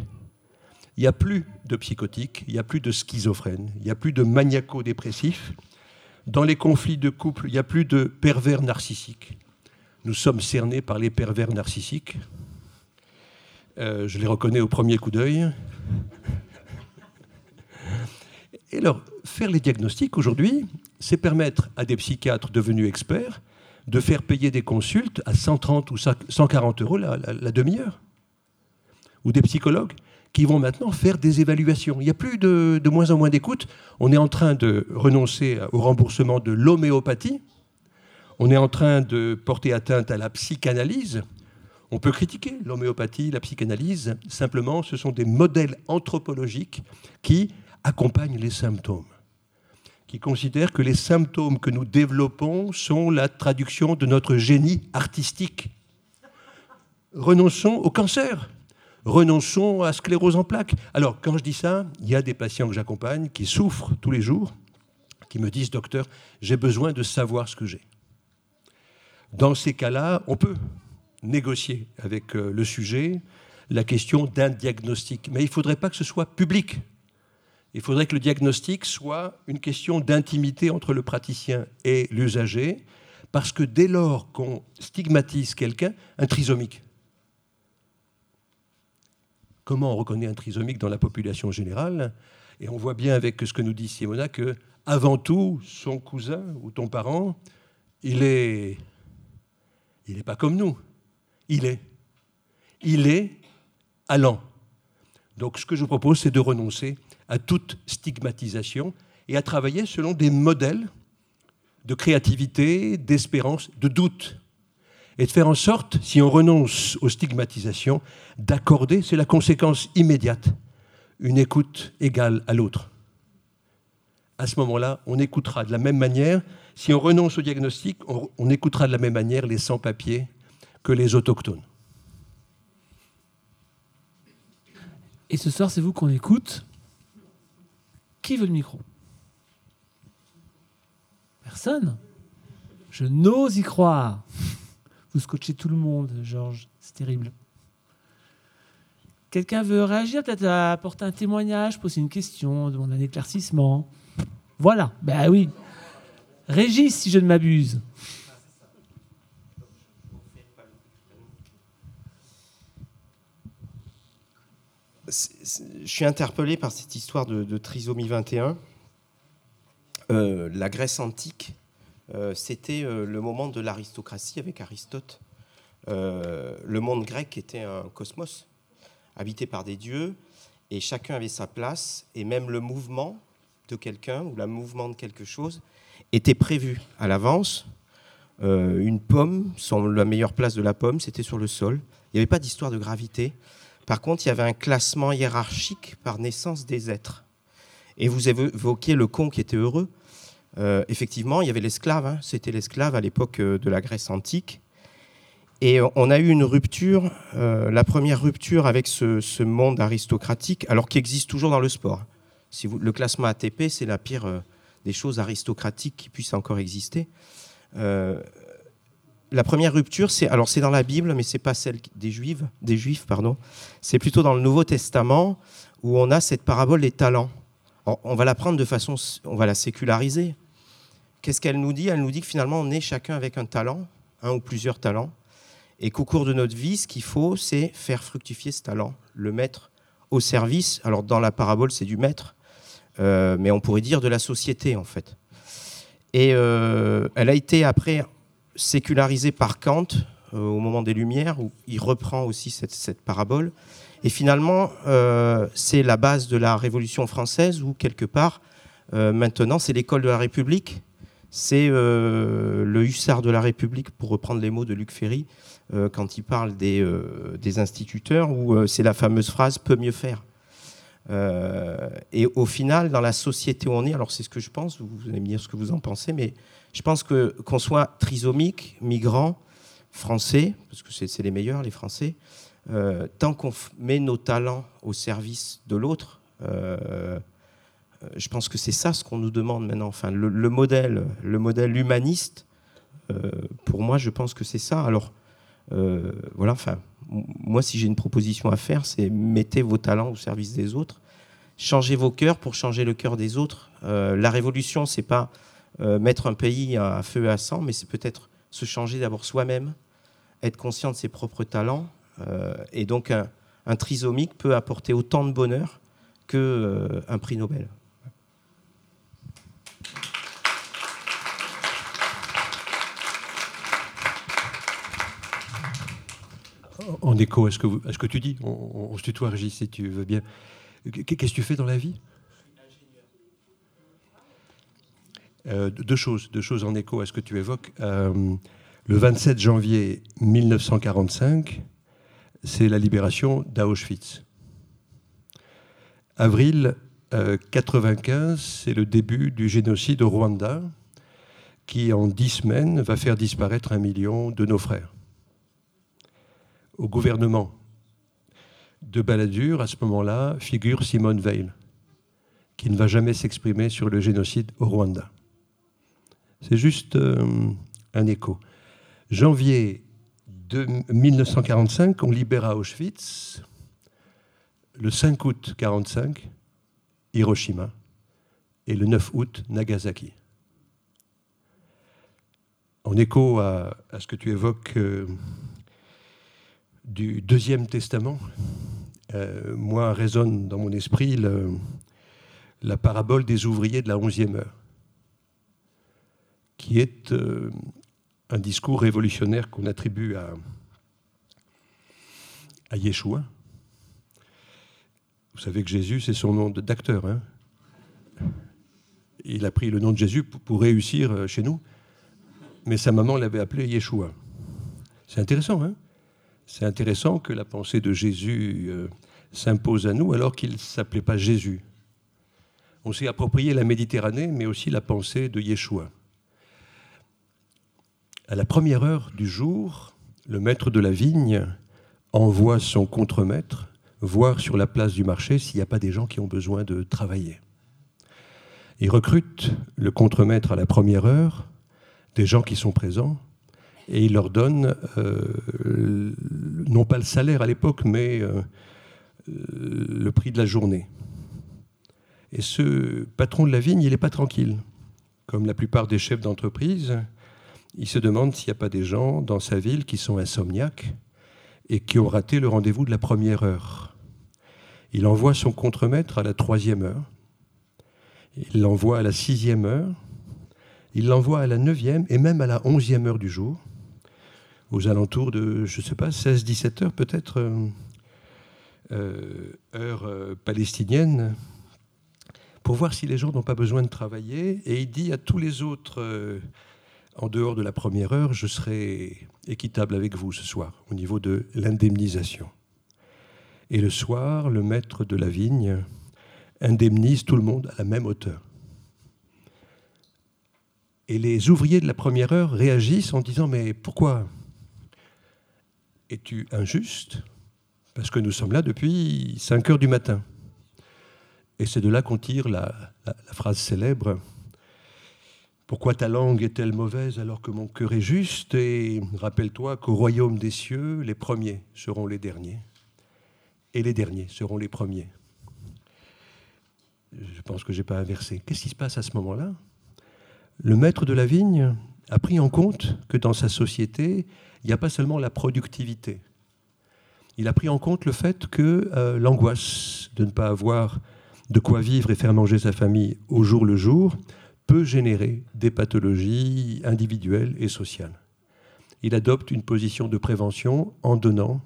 Il n'y a plus de psychotiques, il n'y a plus de schizophrènes, il n'y a plus de maniaco-dépressifs. Dans les conflits de couple, il n'y a plus de pervers narcissiques. Nous sommes cernés par les pervers narcissiques. Euh, je les reconnais au premier coup d'œil. Et alors, faire les diagnostics aujourd'hui, c'est permettre à des psychiatres devenus experts de faire payer des consultes à 130 ou 140 euros la, demi-heure. Ou des psychologues qui vont maintenant faire des évaluations. Il n'y a plus de moins en moins d'écoute. On est en train de renoncer au remboursement de l'homéopathie. On est en train de porter atteinte à la psychanalyse. On peut critiquer l'homéopathie, la psychanalyse. Simplement, ce sont des modèles anthropologiques qui accompagnent les symptômes qui considèrent que les symptômes que nous développons sont la traduction de notre génie artistique. Renonçons au cancer, renonçons à sclérose en plaques. Alors, quand je dis ça, il y a des patients que j'accompagne qui souffrent tous les jours, qui me disent, docteur, j'ai besoin de savoir ce que j'ai. Dans ces cas-là, on peut négocier avec euh, le sujet la question d'un diagnostic, mais il ne faudrait pas que ce soit public. Il faudrait que le diagnostic soit une question d'intimité entre le praticien et l'usager, parce que dès lors qu'on stigmatise quelqu'un, un trisomique, comment on reconnaît un trisomique dans la population générale? Et on voit bien avec ce que nous dit Simona que, avant tout, son cousin ou ton parent, il est, il n'est pas comme nous. Il est, il est allant. Donc, ce que je vous propose, c'est de renoncer à toute stigmatisation et à travailler selon des modèles de créativité, d'espérance, de doute. Et de faire en sorte, si on renonce aux stigmatisations, d'accorder, c'est la conséquence immédiate, une écoute égale à l'autre. À ce moment-là, on écoutera de la même manière, si on renonce au diagnostic, on, écoutera de la même manière les sans-papiers que les autochtones. Et ce soir, c'est vous qu'on écoute. Qui veut le micro? Personne? Je n'ose y croire. Vous scotchez tout le monde, Georges. C'est terrible. Quelqu'un veut réagir, peut-être apporter un témoignage, poser une question, demander un éclaircissement? Voilà, ben oui. Régis, si je ne m'abuse. Je suis interpellé par cette histoire de, trisomie 21. Euh, la Grèce antique, euh, c'était euh, le moment de l'aristocratie avec Aristote. le monde grec était un cosmos habité par des dieux et chacun avait sa place et même le mouvement de quelqu'un ou le mouvement de quelque chose était prévu à l'avance. une pomme, la meilleure place de la pomme, c'était sur le sol. Il n'y avait pas d'histoire de gravité. Par contre, il y avait un classement hiérarchique par naissance des êtres. Et vous évoquiez le con qui était heureux. Euh, effectivement, il y avait l'esclave. Hein. C'était l'esclave à l'époque euh, de la Grèce antique. Et on a eu une rupture, euh, la première rupture avec ce, monde aristocratique, alors qu'il existe toujours dans le sport. Le classement ATP, c'est la pire des choses aristocratiques qui puissent encore exister la première rupture, c'est alors c'est dans la Bible, mais c'est pas celle des Juifs, des Juifs, pardon. C'est plutôt dans le Nouveau Testament où on a cette parabole des talents. on va la prendre de façon, on va la séculariser. Qu'est-ce qu'elle nous dit? Elle nous dit que finalement on est chacun avec un talent, un ou plusieurs talents, et qu'au cours de notre vie, ce qu'il faut, c'est faire fructifier ce talent, le mettre au service. Alors dans la parabole, c'est du maître, euh, mais on pourrait dire de la société en fait. Et euh, elle a été après sécularisé par Kant euh, au moment des Lumières, où il reprend aussi cette, parabole. Et finalement, euh, c'est la base de la Révolution française, où quelque part, euh, maintenant, c'est l'école de la République, c'est le hussard de la République, pour reprendre les mots de Luc Ferry, quand il parle des, des instituteurs, où c'est la fameuse phrase peut mieux faire. et au final, dans la société où on est, alors c'est ce que je pense, vous allez me dire ce que vous en pensez, mais je pense que qu'on soit trisomique, migrant, français, parce que c'est les meilleurs, les Français, euh, tant qu'on met nos talents au service de l'autre, euh, je pense que c'est ça ce qu'on nous demande maintenant. Enfin, le, le modèle, le modèle humaniste, euh, pour moi, je pense que c'est ça. Alors, voilà, enfin, moi, si j'ai une proposition à faire, c'est mettez vos talents au service des autres, changez vos cœurs pour changer le cœur des autres. La révolution, c'est pas euh, mettre un pays à feu et à sang, mais c'est peut-être se changer d'abord soi-même, être conscient de ses propres talents. euh, et donc, un, trisomique peut apporter autant de bonheur que euh, prix Nobel. En écho à ce que, ce que tu dis, on, on- se tutoie, Régis, si tu veux bien. Qu'est- Qu'est-ce que tu fais dans la vie? Euh, deux choses, deux choses en écho à ce que tu évoques. Euh, le 27 janvier 1945, c'est la libération d'Auschwitz. Avril euh, 95, c'est le début du génocide au Rwanda, qui en dix semaines va faire disparaître un million de nos frères. Au gouvernement de Balladur, à ce moment-là, figure Simone Veil, qui ne va jamais s'exprimer sur le génocide au Rwanda. C'est juste euh, un écho. Janvier de 1945, on libère Auschwitz. Le 5 août 1945, Hiroshima. Et le 9 août, Nagasaki. En écho à, ce que tu évoques euh, du Deuxième Testament, euh, moi résonne dans mon esprit la parabole des ouvriers de la onzième heure qui est euh, un discours révolutionnaire qu'on attribue à, Yeshua. Vous savez que Jésus, c'est son nom d'acteur. hein. Il a pris le nom de Jésus pour, pour réussir euh, chez nous, mais sa maman l'avait appelé Yeshua. C'est intéressant, hein C'est intéressant que la pensée de Jésus euh, s'impose à nous alors qu'il ne s'appelait pas Jésus. On s'est approprié la Méditerranée, mais aussi la pensée de Yeshua. À la première heure du jour, le maître de la vigne envoie son contremaître voir sur la place du marché s'il n'y a pas des gens qui ont besoin de travailler. Il recrute le contremaître à la première heure, des gens qui sont présents, et il leur donne euh, non pas le salaire à l'époque, mais euh, le prix de la journée. Et ce patron de la vigne, il n'est pas tranquille. Comme la plupart des chefs d'entreprise, il se demande s'il n'y a pas des gens dans sa ville qui sont insomniaques et qui ont raté le rendez-vous de la première heure. Il envoie son contremaître à la troisième heure, il l'envoie à la sixième heure, il l'envoie à la neuvième et même à la onzième heure du jour, aux alentours de, je ne sais pas, 16-17 heures peut-être, euh, euh, heure euh, palestinienne, pour voir si les gens n'ont pas besoin de travailler. Et il dit à tous les autres, en dehors de la première heure, je serai équitable avec vous ce soir, au niveau de l'indemnisation. Et le soir, le maître de la vigne indemnise tout le monde à la même hauteur. Et les ouvriers de la première heure réagissent en disant Mais pourquoi es-tu injuste? Parce que nous sommes là depuis 5 heures du matin. Et c'est de là qu'on tire la, la- la phrase célèbre Pourquoi ta langue est-elle mauvaise alors que mon cœur est juste Et rappelle-toi qu'au royaume des cieux, les premiers seront les derniers, et les derniers seront les premiers. Je pense que je n'ai pas inversé. Qu'est-ce qui se passe à ce moment-là? Le maître de la vigne a pris en compte que dans sa société, il n'y a pas seulement la productivité. Il a pris en compte le fait que euh, l'angoisse de ne pas avoir de quoi vivre et faire manger sa famille au jour le jour peut générer des pathologies individuelles et sociales. Il adopte une position de prévention en donnant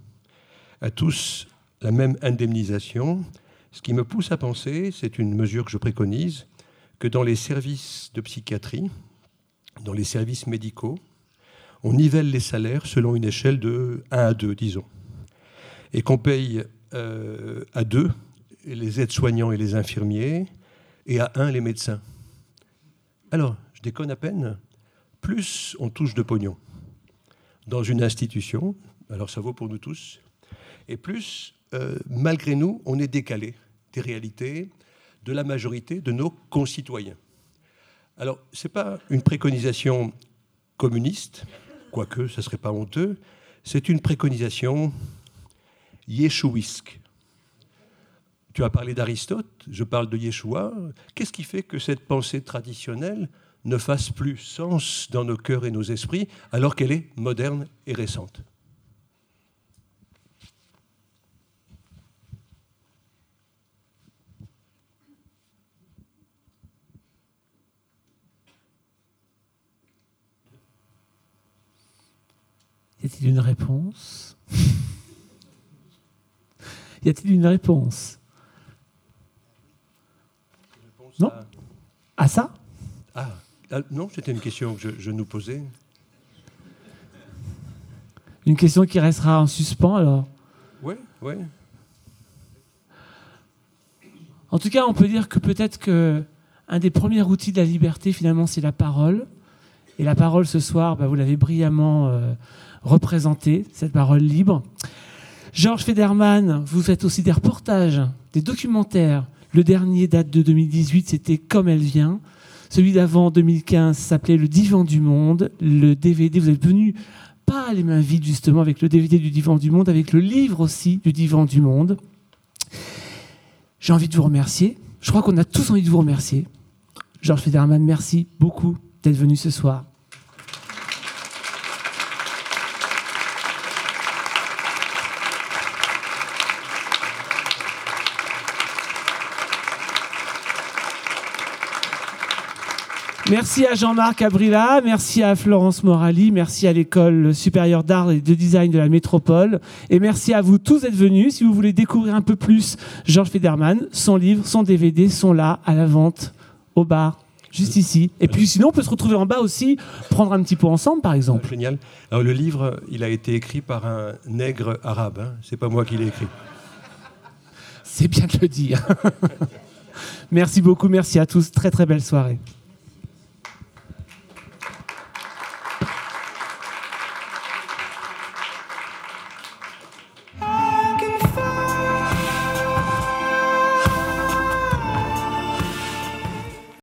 à tous la même indemnisation, ce qui me pousse à penser, c'est une mesure que je préconise, que dans les services de psychiatrie, dans les services médicaux, on nivelle les salaires selon une échelle de 1 à 2, disons, et qu'on paye euh, à 2 les aides-soignants et les infirmiers, et à 1 les médecins. Alors, je déconne à peine, plus on touche de pognon dans une institution, alors ça vaut pour nous tous, et plus, euh, malgré nous, on est décalé des réalités, de la majorité de nos concitoyens. Alors, ce n'est pas une préconisation communiste, quoique ce ne serait pas honteux, c'est une préconisation yeshouisque. Tu as parlé d'Aristote, je parle de Yeshua. Qu'est-ce qui fait que cette pensée traditionnelle ne fasse plus sens dans nos cœurs et nos esprits alors qu'elle est moderne et récente? Y a-t-il une réponse? Y a-t-il une réponse? Non À ça? Ah, ah, non, c'était une question que je, je nous posais. Une question qui restera en suspens alors? Oui, oui. En tout cas, on peut dire que peut-être que un des premiers outils de la liberté, finalement, c'est la parole. Et la parole ce soir, bah, vous l'avez brillamment euh, représentée, cette parole libre. Georges Federman, vous faites aussi des reportages, des documentaires. Le dernier date de 2018, c'était Comme elle vient. Celui d'avant, 2015, s'appelait Le divan du monde. Le DVD, vous êtes venu pas les mains vides justement avec le DVD du divan du monde, avec le livre aussi du divan du monde. J'ai envie de vous remercier. Je crois qu'on a tous envie de vous remercier. Georges Federman, merci beaucoup d'être venu ce soir. Merci à Jean-Marc Abrila, merci à Florence Morali, merci à l'école supérieure d'art et de design de la métropole et merci à vous tous d'être venus. Si vous voulez découvrir un peu plus Georges Federman, son livre, son DVD sont là à la vente au bar juste ici. Et puis sinon, on peut se retrouver en bas aussi, prendre un petit pot ensemble par exemple. Génial. Alors le livre, il a été écrit par un nègre arabe. Hein. C'est pas moi qui l'ai écrit. C'est bien de le dire. merci beaucoup, merci à tous. Très très belle soirée.